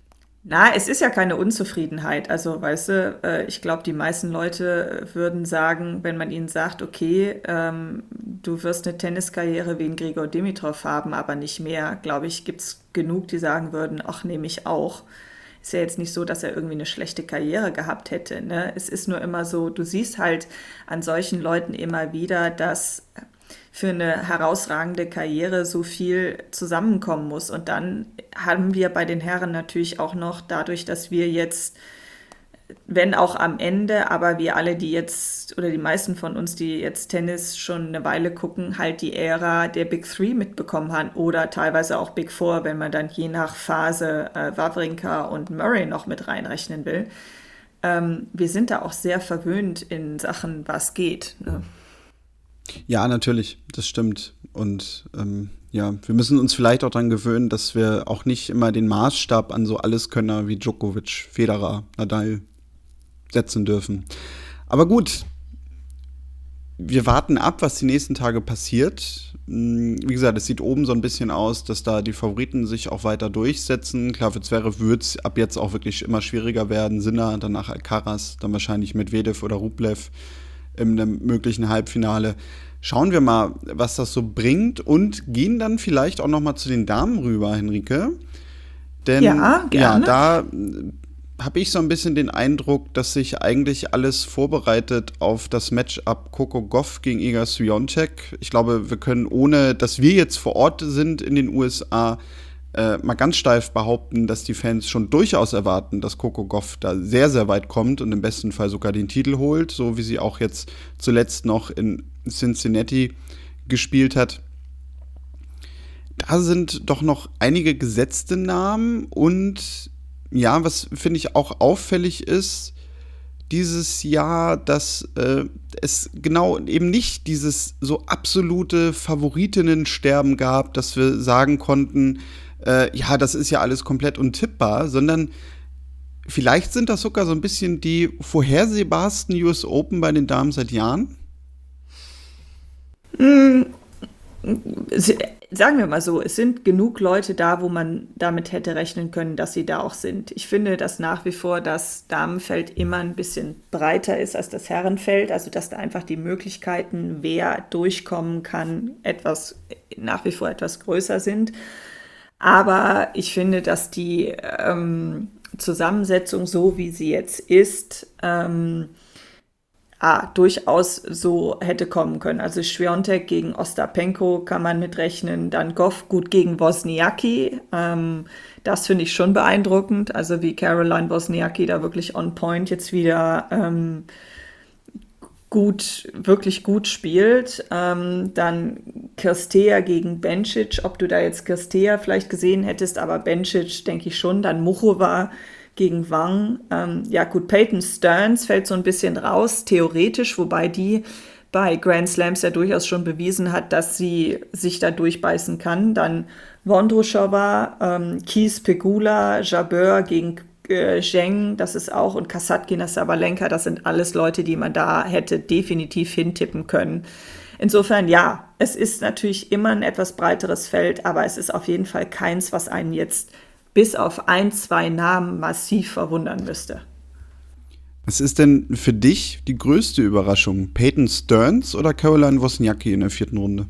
Na, es ist ja keine Unzufriedenheit. Also, weißt du, äh, ich glaube, die meisten Leute würden sagen, wenn man ihnen sagt, okay, ähm, du wirst eine Tenniskarriere wie ein Gregor Dimitrov haben, aber nicht mehr, glaube ich, gibt es genug, die sagen würden, ach, nehme ich auch. Ist ja jetzt nicht so, dass er irgendwie eine schlechte Karriere gehabt hätte. Ne? Es ist nur immer so, du siehst halt an solchen Leuten immer wieder, dass für eine herausragende Karriere so viel zusammenkommen muss. Und dann haben wir bei den Herren natürlich auch noch, dadurch, dass wir jetzt, wenn auch am Ende, aber wir alle, die jetzt, oder die meisten von uns, die jetzt Tennis schon eine Weile gucken, halt die Ära der Big Three mitbekommen haben oder teilweise auch Big Four, wenn man dann je nach Phase äh, Wawrinka und Murray noch mit reinrechnen will. Ähm, wir sind da auch sehr verwöhnt in Sachen, was geht. Ne? Ja, natürlich, das stimmt. Und ähm, ja, wir müssen uns vielleicht auch daran gewöhnen, dass wir auch nicht immer den Maßstab an so Alleskönner wie Djokovic, Federer, Nadal setzen dürfen. Aber gut, wir warten ab, was die nächsten Tage passiert. Hm, wie gesagt, es sieht oben so ein bisschen aus, dass da die Favoriten sich auch weiter durchsetzen. Klar, für Zverev wird es ab jetzt auch wirklich immer schwieriger werden. Sinner, danach Alcaraz, dann wahrscheinlich Medvedev oder Rublev in einem möglichen Halbfinale. Schauen wir mal, was das so bringt und gehen dann vielleicht auch noch mal zu den Damen rüber, Henrike. Denn ja, ja da habe ich so ein bisschen den Eindruck, dass sich eigentlich alles vorbereitet auf das Matchup Coco Goff gegen Iga Swiatek. Ich glaube, wir können ohne, dass wir jetzt vor Ort sind in den USA, äh, mal ganz steif behaupten, dass die Fans schon durchaus erwarten, dass Coco Goff da sehr, sehr weit kommt und im besten Fall sogar den Titel holt, so wie sie auch jetzt zuletzt noch in Cincinnati gespielt hat. Da sind doch noch einige gesetzte Namen und ja, was finde ich auch auffällig ist, dieses Jahr, dass äh, es genau eben nicht dieses so absolute Favoritinnensterben gab, dass wir sagen konnten, äh, ja, das ist ja alles komplett untippbar, sondern vielleicht sind das sogar so ein bisschen die vorhersehbarsten US Open bei den Damen seit Jahren? Mm, sagen wir mal so, es sind genug Leute da, wo man damit hätte rechnen können, dass sie da auch sind. Ich finde, dass nach wie vor das Damenfeld immer ein bisschen breiter ist als das Herrenfeld, also dass da einfach die Möglichkeiten, wer durchkommen kann, etwas nach wie vor etwas größer sind. Aber ich finde, dass die ähm, Zusammensetzung, so wie sie jetzt ist, ähm, ah, durchaus so hätte kommen können. Also Schwiontek gegen Ostapenko kann man mitrechnen, dann Goff gut gegen Wozniacki. Ähm, das finde ich schon beeindruckend. Also wie Caroline Wozniacki da wirklich on point jetzt wieder ähm, gut, wirklich gut spielt. Ähm, dann Kirstea gegen Bencic, ob du da jetzt Kirstea vielleicht gesehen hättest, aber Bencic denke ich schon. Dann Muchova gegen Wang. Ähm, ja gut, Peyton Stearns fällt so ein bisschen raus, theoretisch, wobei die bei Grand Slams ja durchaus schon bewiesen hat, dass sie sich da durchbeißen kann. Dann Vondrushova, ähm, Kies Pegula, Jabeur gegen äh, Zheng, das ist auch, und Kasatkina Sabalenka, das sind alles Leute, die man da hätte definitiv hintippen können. Insofern ja, es ist natürlich immer ein etwas breiteres Feld, aber es ist auf jeden Fall keins, was einen jetzt bis auf ein, zwei Namen massiv verwundern müsste. Was ist denn für dich die größte Überraschung? Peyton Stearns oder Caroline Wozniacki in der vierten Runde?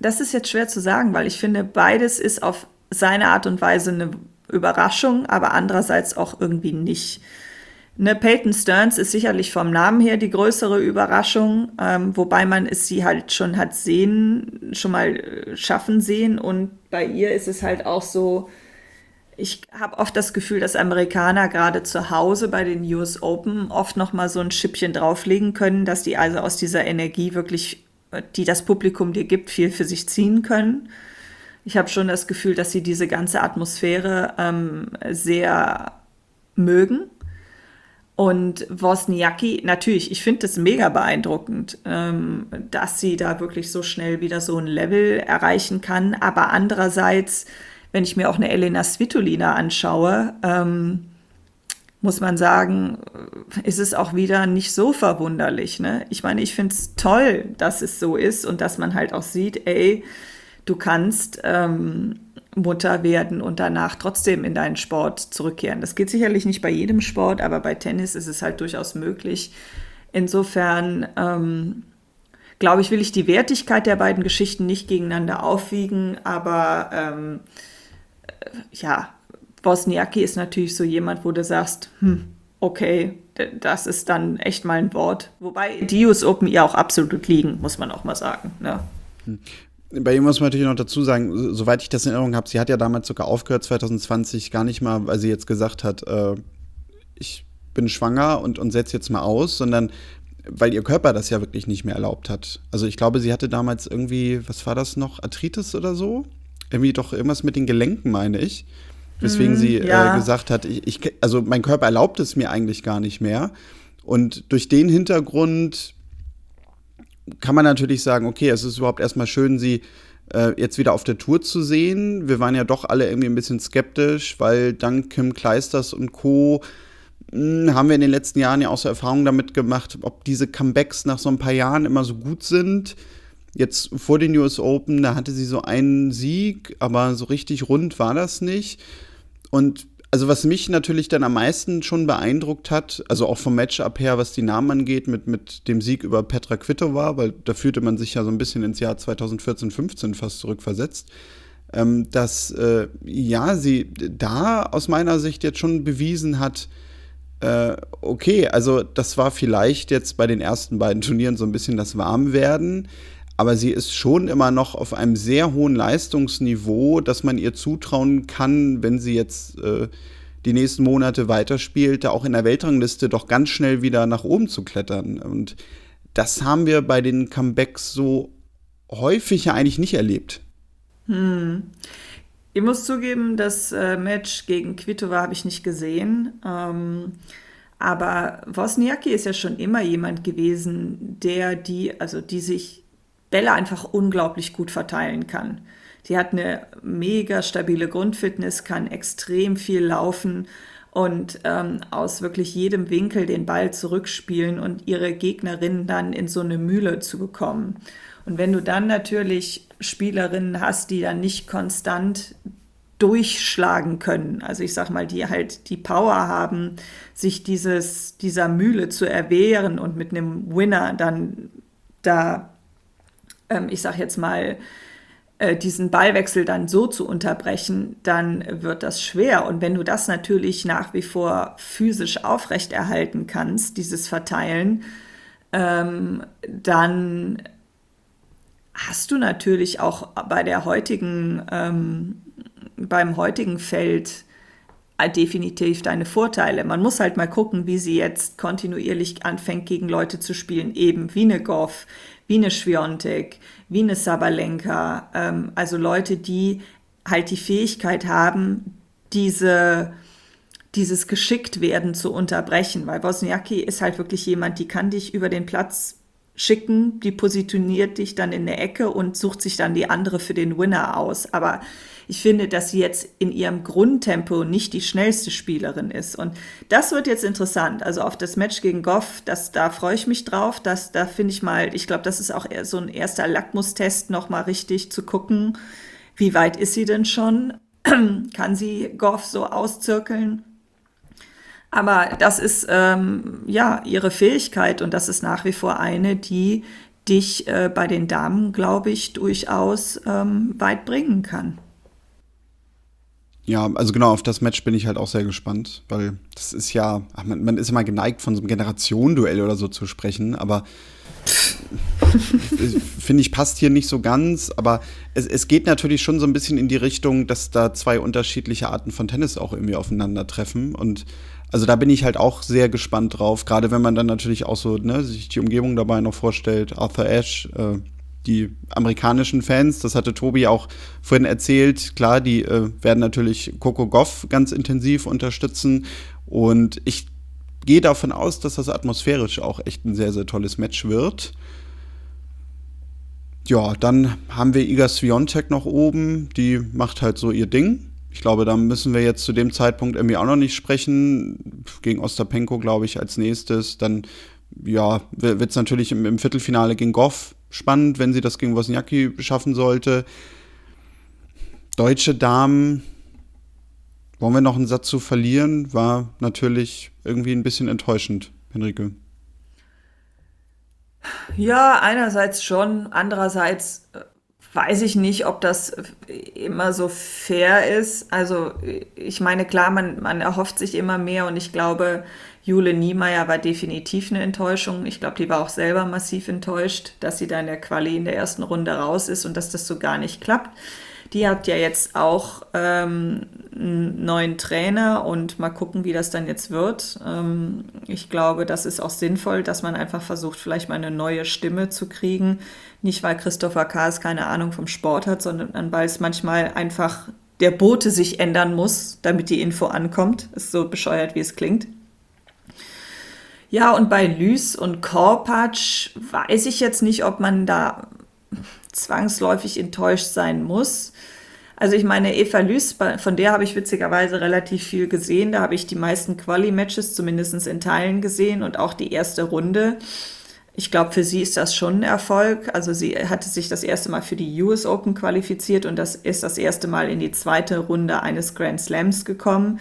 Das ist jetzt schwer zu sagen, weil ich finde, beides ist auf seine Art und Weise eine Überraschung, aber andererseits auch irgendwie nicht. Ne, Peyton Stearns ist sicherlich vom Namen her die größere Überraschung, ähm, wobei man es sie halt schon hat sehen, schon mal äh, schaffen sehen. Und bei ihr ist es halt auch so, ich habe oft das Gefühl, dass Amerikaner gerade zu Hause bei den US Open oft noch mal so ein Schippchen drauflegen können, dass die also aus dieser Energie wirklich, die das Publikum dir gibt, viel für sich ziehen können. Ich habe schon das Gefühl, dass sie diese ganze Atmosphäre ähm, sehr mögen und Wozniacki, natürlich, ich finde es mega beeindruckend, ähm, dass sie da wirklich so schnell wieder so ein Level erreichen kann. Aber andererseits, wenn ich mir auch eine Elena Svitolina anschaue, ähm, muss man sagen, ist es auch wieder nicht so verwunderlich. Ne? Ich meine, ich finde es toll, dass es so ist und dass man halt auch sieht, ey, du kannst ähm, Mutter werden und danach trotzdem in deinen Sport zurückkehren. Das geht sicherlich nicht bei jedem Sport, aber bei Tennis ist es halt durchaus möglich. Insofern ähm, glaube ich, will ich die Wertigkeit der beiden Geschichten nicht gegeneinander aufwiegen, aber ähm, äh, ja, Wozniacki ist natürlich so jemand, wo du sagst, hm, okay, das ist dann echt mal ein Wort. Wobei die Open ihr auch absolut liegen, muss man auch mal sagen. Ne? Bei ihm muss man natürlich noch dazu sagen, soweit ich das in Erinnerung habe, sie hat ja damals sogar aufgehört 2020, gar nicht mal, weil sie jetzt gesagt hat, äh, ich bin schwanger und, und setze jetzt mal aus, sondern weil ihr Körper das ja wirklich nicht mehr erlaubt hat. Also ich glaube, sie hatte damals irgendwie, was war das noch, Arthritis oder so? Irgendwie doch irgendwas mit den Gelenken, meine ich. Weswegen mm, sie ja. äh, gesagt hat, ich, ich, also mein Körper erlaubt es mir eigentlich gar nicht mehr. Und durch den Hintergrund kann man natürlich sagen, okay, es ist überhaupt erstmal schön, sie äh, jetzt wieder auf der Tour zu sehen. Wir waren ja doch alle irgendwie ein bisschen skeptisch, weil dank Kim Kleisters und Co. Hm, haben wir in den letzten Jahren ja auch so Erfahrungen damit gemacht, ob diese Comebacks nach so ein paar Jahren immer so gut sind. Jetzt vor den US Open, da hatte sie so einen Sieg, aber so richtig rund war das nicht. Und also was mich natürlich dann am meisten schon beeindruckt hat, also auch vom Matchup her, was die Namen angeht, mit, mit dem Sieg über Petra Kvitova, weil da fühlte man sich ja so ein bisschen ins Jahr 2014, 15 fast zurückversetzt, ähm, dass äh, ja, sie da aus meiner Sicht jetzt schon bewiesen hat, äh, okay, also das war vielleicht jetzt bei den ersten beiden Turnieren so ein bisschen das Warmwerden, aber sie ist schon immer noch auf einem sehr hohen Leistungsniveau, dass man ihr zutrauen kann, wenn sie jetzt äh, die nächsten Monate weiterspielt, da auch in der Weltrangliste doch ganz schnell wieder nach oben zu klettern. Und das haben wir bei den Comebacks so häufig ja eigentlich nicht erlebt. Hm. Ich muss zugeben, das äh, Match gegen Kvitova habe ich nicht gesehen. Ähm, aber Wozniacki ist ja schon immer jemand gewesen, der die, also die sich Bälle einfach unglaublich gut verteilen kann. Die hat eine mega stabile Grundfitness, kann extrem viel laufen und ähm, aus wirklich jedem Winkel den Ball zurückspielen und ihre Gegnerin dann in so eine Mühle zu bekommen. Und wenn du dann natürlich Spielerinnen hast, die dann nicht konstant durchschlagen können, also ich sag mal, die halt die Power haben, sich dieses, dieser Mühle zu erwehren und mit einem Winner dann da ähm, ich sage jetzt mal, äh, diesen Ballwechsel dann so zu unterbrechen, dann wird das schwer. Und wenn du das natürlich nach wie vor physisch aufrechterhalten kannst, dieses Verteilen, ähm, dann hast du natürlich auch bei der heutigen, ähm, beim heutigen Feld äh, definitiv deine Vorteile. Man muss halt mal gucken, wie sie jetzt kontinuierlich anfängt, gegen Leute zu spielen, eben wie eine Goff, wie eine Schwiontek, wie eine Sabalenka, ähm, also Leute, die halt die Fähigkeit haben, diese, dieses Geschicktwerden zu unterbrechen, weil Wozniacki ist halt wirklich jemand, die kann dich über den Platz schicken, die positioniert dich dann in der Ecke und sucht sich dann die andere für den Winner aus. Aber ich finde, dass sie jetzt in ihrem Grundtempo nicht die schnellste Spielerin ist. Und das wird jetzt interessant. Also auf das Match gegen Goff, das, da freue ich mich drauf. Das, da finde ich mal, ich glaube, das ist auch so ein erster Lackmustest, nochmal richtig zu gucken, wie weit ist sie denn schon? Kann sie Goff so auszirkeln? Aber das ist ähm, ja ihre Fähigkeit und das ist nach wie vor eine, die dich äh, bei den Damen, glaube ich, durchaus ähm, weit bringen kann. Ja, also genau, auf das Match bin ich halt auch sehr gespannt, weil das ist ja, ach, man, man, ist immer geneigt, von so einem Generationenduell oder so zu sprechen, aber finde ich, passt hier nicht so ganz, aber es, es geht natürlich schon so ein bisschen in die Richtung, dass da zwei unterschiedliche Arten von Tennis auch irgendwie aufeinandertreffen und also da bin ich halt auch sehr gespannt drauf, gerade wenn man dann natürlich auch so ne, sich die Umgebung dabei noch vorstellt, Arthur Ashe, äh, die amerikanischen Fans, das hatte Tobi auch vorhin erzählt, klar, die äh, werden natürlich Coco Goff ganz intensiv unterstützen. Und ich gehe davon aus, dass das atmosphärisch auch echt ein sehr, sehr tolles Match wird. Ja, dann haben wir Iga Swiatek noch oben, die macht halt so ihr Ding. Ich glaube, da müssen wir jetzt zu dem Zeitpunkt irgendwie auch noch nicht sprechen. Gegen Ostapenko, glaube ich, als nächstes. Dann, ja, wird es natürlich im, im Viertelfinale gegen Goff spannend, wenn sie das gegen Wozniacki schaffen sollte. Deutsche Damen, wollen wir noch einen Satz zu verlieren, war natürlich irgendwie ein bisschen enttäuschend, Henrike. Ja, einerseits schon, andererseits äh, weiß ich nicht, ob das immer so fair ist. Also ich meine, klar, man, man erhofft sich immer mehr und ich glaube, Jule Niemeyer war definitiv eine Enttäuschung. Ich glaube, die war auch selber massiv enttäuscht, dass sie da in der Quali in der ersten Runde raus ist und dass das so gar nicht klappt. Die hat ja jetzt auch ähm, einen neuen Trainer und mal gucken, wie das dann jetzt wird. Ähm, ich glaube, das ist auch sinnvoll, dass man einfach versucht, vielleicht mal eine neue Stimme zu kriegen. Nicht, weil Christopher Kaas keine Ahnung vom Sport hat, sondern weil es manchmal einfach der Bote sich ändern muss, damit die Info ankommt. Ist so bescheuert, wie es klingt. Ja, und bei Lys und Korpatsch weiß ich jetzt nicht, ob man da zwangsläufig enttäuscht sein muss. Also ich meine, Eva Lys, von der habe ich witzigerweise relativ viel gesehen. Da habe ich die meisten Quali-Matches zumindest in Teilen gesehen und auch die erste Runde. Ich glaube, für sie ist das schon ein Erfolg. Also sie hatte sich das erste Mal für die US Open qualifiziert und das ist das erste Mal in die zweite Runde eines Grand Slams gekommen.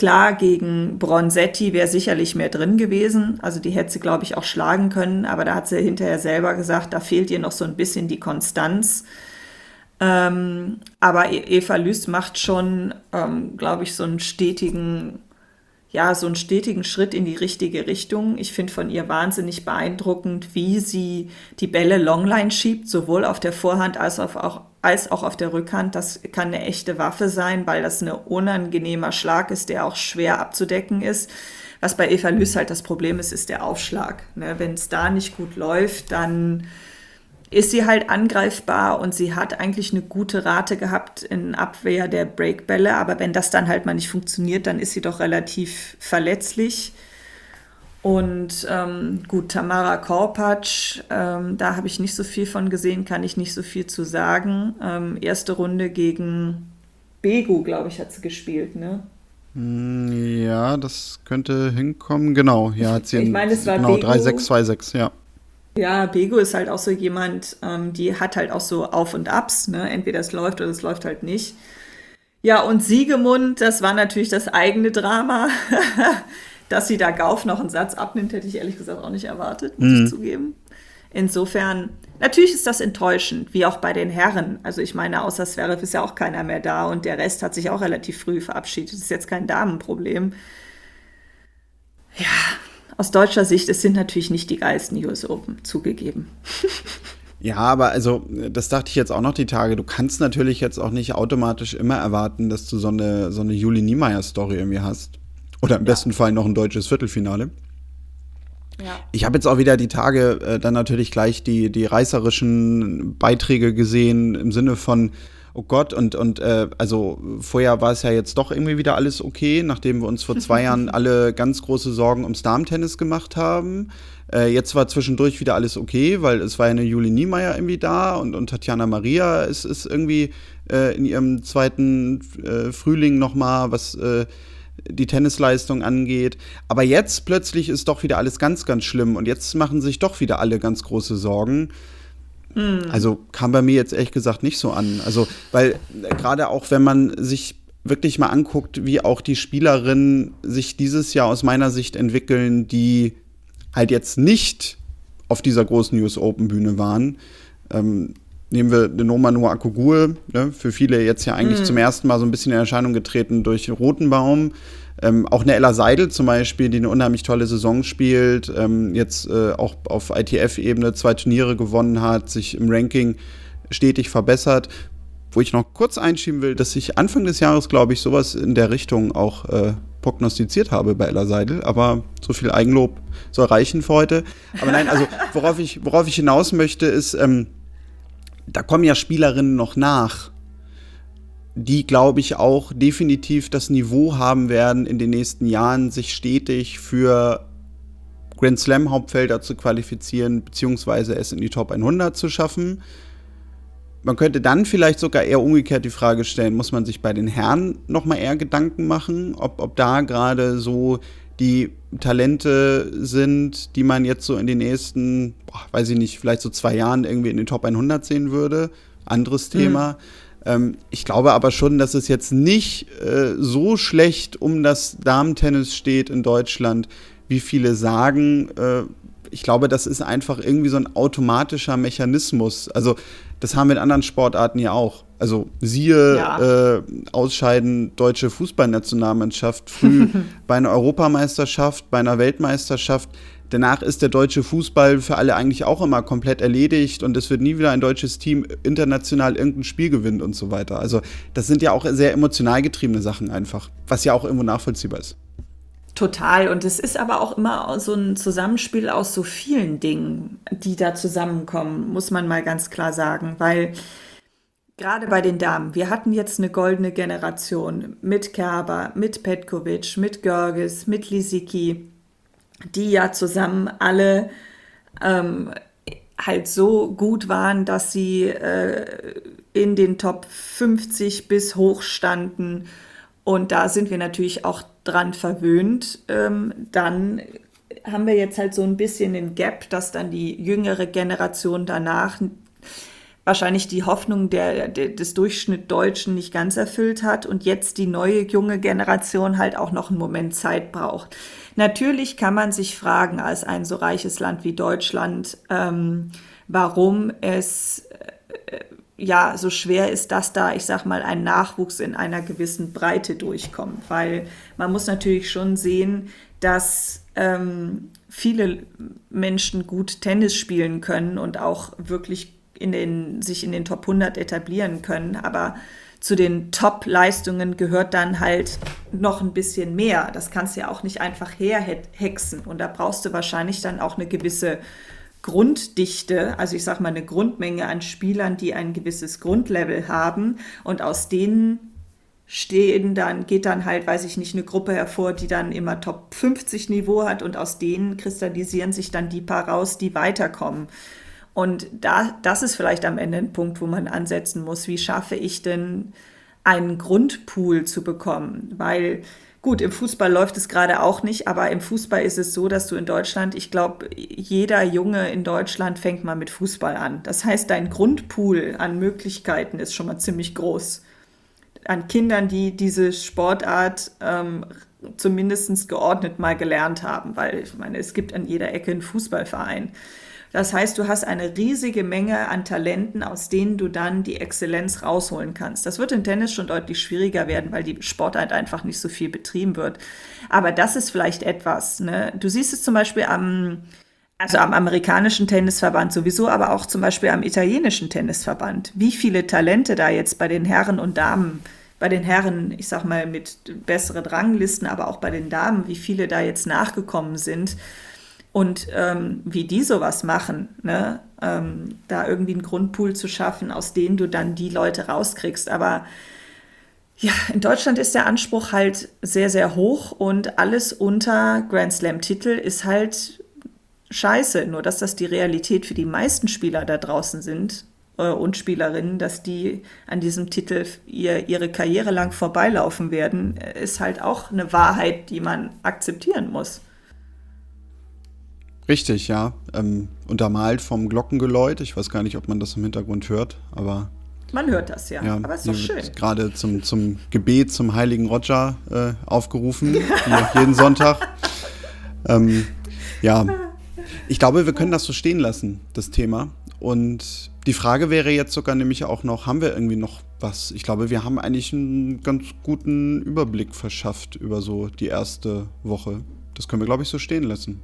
Klar, gegen Bronzetti wäre sicherlich mehr drin gewesen. Also die hätte sie, glaube ich, auch schlagen können. Aber da hat sie hinterher selber gesagt, da fehlt ihr noch so ein bisschen die Konstanz. Ähm, aber e- Eva Lüß macht schon, ähm, glaube ich, so einen stetigen, ja, so einen stetigen Schritt in die richtige Richtung. Ich finde von ihr wahnsinnig beeindruckend, wie sie die Bälle Longline schiebt, sowohl auf der Vorhand als auch als auch auf der Rückhand. Das kann eine echte Waffe sein, weil das ein unangenehmer Schlag ist, der auch schwer abzudecken ist. Was bei Eva Lüß halt das Problem ist, ist der Aufschlag. Ne? Wenn es da nicht gut läuft, dann ist sie halt angreifbar und sie hat eigentlich eine gute Rate gehabt in Abwehr der Breakbälle. Aber wenn das dann halt mal nicht funktioniert, dann ist sie doch relativ verletzlich. Und ähm, gut, Tamara Korpatsch, ähm, da habe ich nicht so viel von gesehen, kann ich nicht so viel zu sagen. Ähm, erste Runde gegen Begu, glaube ich, hat sie gespielt, ne? Hm, ja, das könnte hinkommen. Genau, ja, hat sie ich meine, es war genau, 3-6-2-6, ja. Ja, Bego ist halt auch so jemand, ähm, die hat halt auch so Auf und Abs, ne? Entweder es läuft oder es läuft halt nicht. Ja, und Siegemund, das war natürlich das eigene Drama. Dass sie da Gauf noch einen Satz abnimmt, hätte ich ehrlich gesagt auch nicht erwartet, muss mhm. ich zugeben. Insofern, natürlich ist das enttäuschend, wie auch bei den Herren. Also ich meine, außer Zverev ist ja auch keiner mehr da und der Rest hat sich auch relativ früh verabschiedet. Das ist jetzt kein Damenproblem. Ja, aus deutscher Sicht, es sind natürlich nicht die geilsten US Open, zugegeben. Ja, aber also, das dachte ich jetzt auch noch die Tage. Du kannst natürlich jetzt auch nicht automatisch immer erwarten, dass du so eine, so eine Juli Niemeyer-Story irgendwie hast. Oder im ja. besten Fall noch ein deutsches Viertelfinale. Ja. Ich habe jetzt auch wieder die Tage äh, dann natürlich gleich die, die reißerischen Beiträge gesehen im Sinne von, oh Gott, und, und äh, also vorher war es ja jetzt doch irgendwie wieder alles okay, nachdem wir uns vor zwei Jahren alle ganz große Sorgen ums Darmtennis gemacht haben. Äh, jetzt war zwischendurch wieder alles okay, weil es war ja eine Julie Niemeyer irgendwie da und, und Tatjana Maria ist, ist irgendwie äh, in ihrem zweiten äh, Frühling nochmal, was äh, die Tennisleistung angeht. Aber jetzt plötzlich ist doch wieder alles ganz, ganz schlimm und jetzt machen sich doch wieder alle ganz große Sorgen. Mhm. Also kam bei mir jetzt ehrlich gesagt nicht so an. Also, weil gerade auch wenn man sich wirklich mal anguckt, wie auch die Spielerinnen sich dieses Jahr aus meiner Sicht entwickeln, die halt jetzt nicht auf dieser großen US Open Bühne waren. Ähm, nehmen wir den Noma Noah Akogul, ne, für viele jetzt ja eigentlich mhm. zum ersten Mal so ein bisschen in Erscheinung getreten durch Rotenbaum. Ähm, auch eine Ella Seidel zum Beispiel, die eine unheimlich tolle Saison spielt, ähm, jetzt äh, auch auf ITF-Ebene zwei Turniere gewonnen hat, sich im Ranking stetig verbessert. Wo ich noch kurz einschieben will, dass ich Anfang des Jahres, glaube ich, sowas in der Richtung auch äh, prognostiziert habe bei Ella Seidel, aber so viel Eigenlob soll reichen für heute. Aber nein, also worauf ich, worauf ich hinaus möchte, ist, ähm, da kommen ja Spielerinnen noch nach, die, glaube ich, auch definitiv das Niveau haben werden, in den nächsten Jahren sich stetig für Grand Slam Hauptfelder zu qualifizieren, beziehungsweise es in die Top 100 zu schaffen. Man könnte dann vielleicht sogar eher umgekehrt die Frage stellen, muss man sich bei den Herren noch mal eher Gedanken machen, ob, ob da gerade so die Talente sind, die man jetzt so in den nächsten, boah, weiß ich nicht, vielleicht so zwei Jahren irgendwie in den Top 100 sehen würde. Anderes Thema. Mhm. Ähm, ich glaube aber schon, dass es jetzt nicht äh, so schlecht um das Damentennis steht in Deutschland, wie viele sagen. Äh, ich glaube, das ist einfach irgendwie so ein automatischer Mechanismus. Also das haben wir in anderen Sportarten ja auch. Also siehe ja. äh, Ausscheiden deutsche Fußballnationalmannschaft früh bei einer Europameisterschaft, bei einer Weltmeisterschaft. Danach ist der deutsche Fußball für alle eigentlich auch immer komplett erledigt und es wird nie wieder ein deutsches Team international irgendein Spiel gewinnen und so weiter. Also das sind ja auch sehr emotional getriebene Sachen einfach, was ja auch irgendwo nachvollziehbar ist. Total. Und es ist aber auch immer so ein Zusammenspiel aus so vielen Dingen, die da zusammenkommen, muss man mal ganz klar sagen. Weil gerade bei den Damen, wir hatten jetzt eine goldene Generation mit Kerber, mit Petkovic, mit Görges, mit Lisicki, die ja zusammen alle ähm, halt so gut waren, dass sie äh, in den Top 50 bis hoch standen. Und da sind wir natürlich auch dran verwöhnt, ähm, dann haben wir jetzt halt so ein bisschen den Gap, dass dann die jüngere Generation danach wahrscheinlich die Hoffnung der, der, des Durchschnitt Deutschen nicht ganz erfüllt hat und jetzt die neue junge Generation halt auch noch einen Moment Zeit braucht. Natürlich kann man sich fragen, als ein so reiches Land wie Deutschland, ähm, warum es äh, ja so schwer ist, dass da, ich sag mal, ein Nachwuchs in einer gewissen Breite durchkommt. Weil man muss natürlich schon sehen, dass ähm, viele Menschen gut Tennis spielen können und auch wirklich in den, sich in den Top 100 etablieren können. Aber zu den Top-Leistungen gehört dann halt noch ein bisschen mehr. Das kannst du ja auch nicht einfach herhexen. Und da brauchst du wahrscheinlich dann auch eine gewisse Grunddichte, also ich sage mal eine Grundmenge an Spielern, die ein gewisses Grundlevel haben und aus denen stehen dann, geht dann halt, weiß ich nicht, eine Gruppe hervor, die dann immer Top 50 Niveau hat und aus denen kristallisieren sich dann die paar raus, die weiterkommen. Und da, das ist vielleicht am Ende ein Punkt, wo man ansetzen muss. Wie schaffe ich denn einen Grundpool zu bekommen? Weil Gut, im Fußball läuft es gerade auch nicht, aber im Fußball ist es so, dass du in Deutschland, ich glaube, jeder Junge in Deutschland fängt mal mit Fußball an. Das heißt, dein Grundpool an Möglichkeiten ist schon mal ziemlich groß. An Kindern, die diese Sportart ähm, zumindest geordnet mal gelernt haben, weil ich meine, es gibt an jeder Ecke einen Fußballverein. Das heißt, du hast eine riesige Menge an Talenten, aus denen du dann die Exzellenz rausholen kannst. Das wird im Tennis schon deutlich schwieriger werden, weil die Sportart einfach nicht so viel betrieben wird. Aber das ist vielleicht etwas. Ne? Du siehst es zum Beispiel am, also am amerikanischen Tennisverband sowieso, aber auch zum Beispiel am italienischen Tennisverband. Wie viele Talente da jetzt bei den Herren und Damen bei den Herren, ich sag mal, mit besseren Ranglisten, aber auch bei den Damen, wie viele da jetzt nachgekommen sind und ähm, wie die sowas machen, ne? Ähm, da irgendwie einen Grundpool zu schaffen, aus denen du dann die Leute rauskriegst. Aber ja, in Deutschland ist der Anspruch halt sehr, sehr hoch und alles unter Grand Slam-Titel ist halt scheiße, nur dass das die Realität für die meisten Spieler da draußen sind äh, und Spielerinnen, dass die an diesem Titel ihr, ihre Karriere lang vorbeilaufen werden, ist halt auch eine Wahrheit, die man akzeptieren muss. Richtig, ja. Ähm, untermalt vom Glockengeläut. Ich weiß gar nicht, ob man das im Hintergrund hört, aber. Man hört das, ja. ja aber es ist doch schön. Gerade zum, zum Gebet zum heiligen Roger äh, aufgerufen, jeden Sonntag. Ähm, ja, ich glaube, wir können das so stehen lassen, das Thema. Und die Frage wäre jetzt sogar nämlich auch noch, haben wir irgendwie noch was? Ich glaube, wir haben eigentlich einen ganz guten Überblick verschafft über so die erste Woche. Das können wir, glaube ich, so stehen lassen.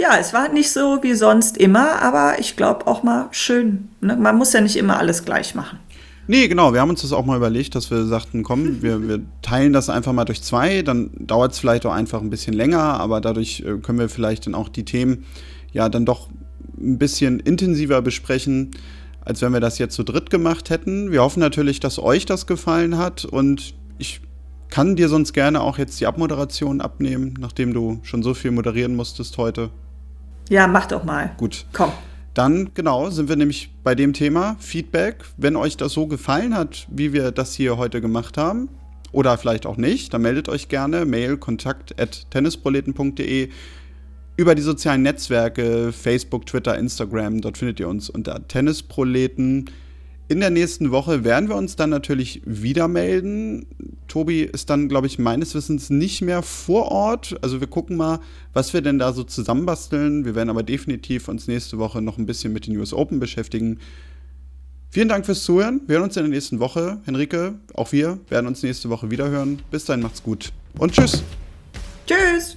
Ja, es war nicht so wie sonst immer, aber ich glaube auch mal schön. Ne? Man muss ja nicht immer alles gleich machen. Nee, genau. Wir haben uns das auch mal überlegt, dass wir sagten, komm, wir, wir teilen das einfach mal durch zwei. Dann dauert es vielleicht auch einfach ein bisschen länger, aber dadurch äh, können wir vielleicht dann auch die Themen ja dann doch ein bisschen intensiver besprechen, als wenn wir das jetzt zu dritt gemacht hätten. Wir hoffen natürlich, dass euch das gefallen hat und ich kann dir sonst gerne auch jetzt die Abmoderation abnehmen, nachdem du schon so viel moderieren musstest heute. Ja, mach doch mal. Gut. Komm. Dann, genau, sind wir nämlich bei dem Thema Feedback. Wenn euch das so gefallen hat, wie wir das hier heute gemacht haben, oder vielleicht auch nicht, dann meldet euch gerne. Mail kontakt at tennisproleten.de über die sozialen Netzwerke, Facebook, Twitter, Instagram. Dort findet ihr uns unter Tennisproleten. In der nächsten Woche werden wir uns dann natürlich wieder melden. Tobi ist dann, glaube ich, meines Wissens nicht mehr vor Ort. Also wir gucken mal, was wir denn da so zusammenbasteln. Wir werden aber definitiv uns nächste Woche noch ein bisschen mit den US Open beschäftigen. Vielen Dank fürs Zuhören. Wir hören uns in der nächsten Woche. Henrike, auch wir werden uns nächste Woche wieder hören. Bis dahin macht's gut und tschüss. Tschüss.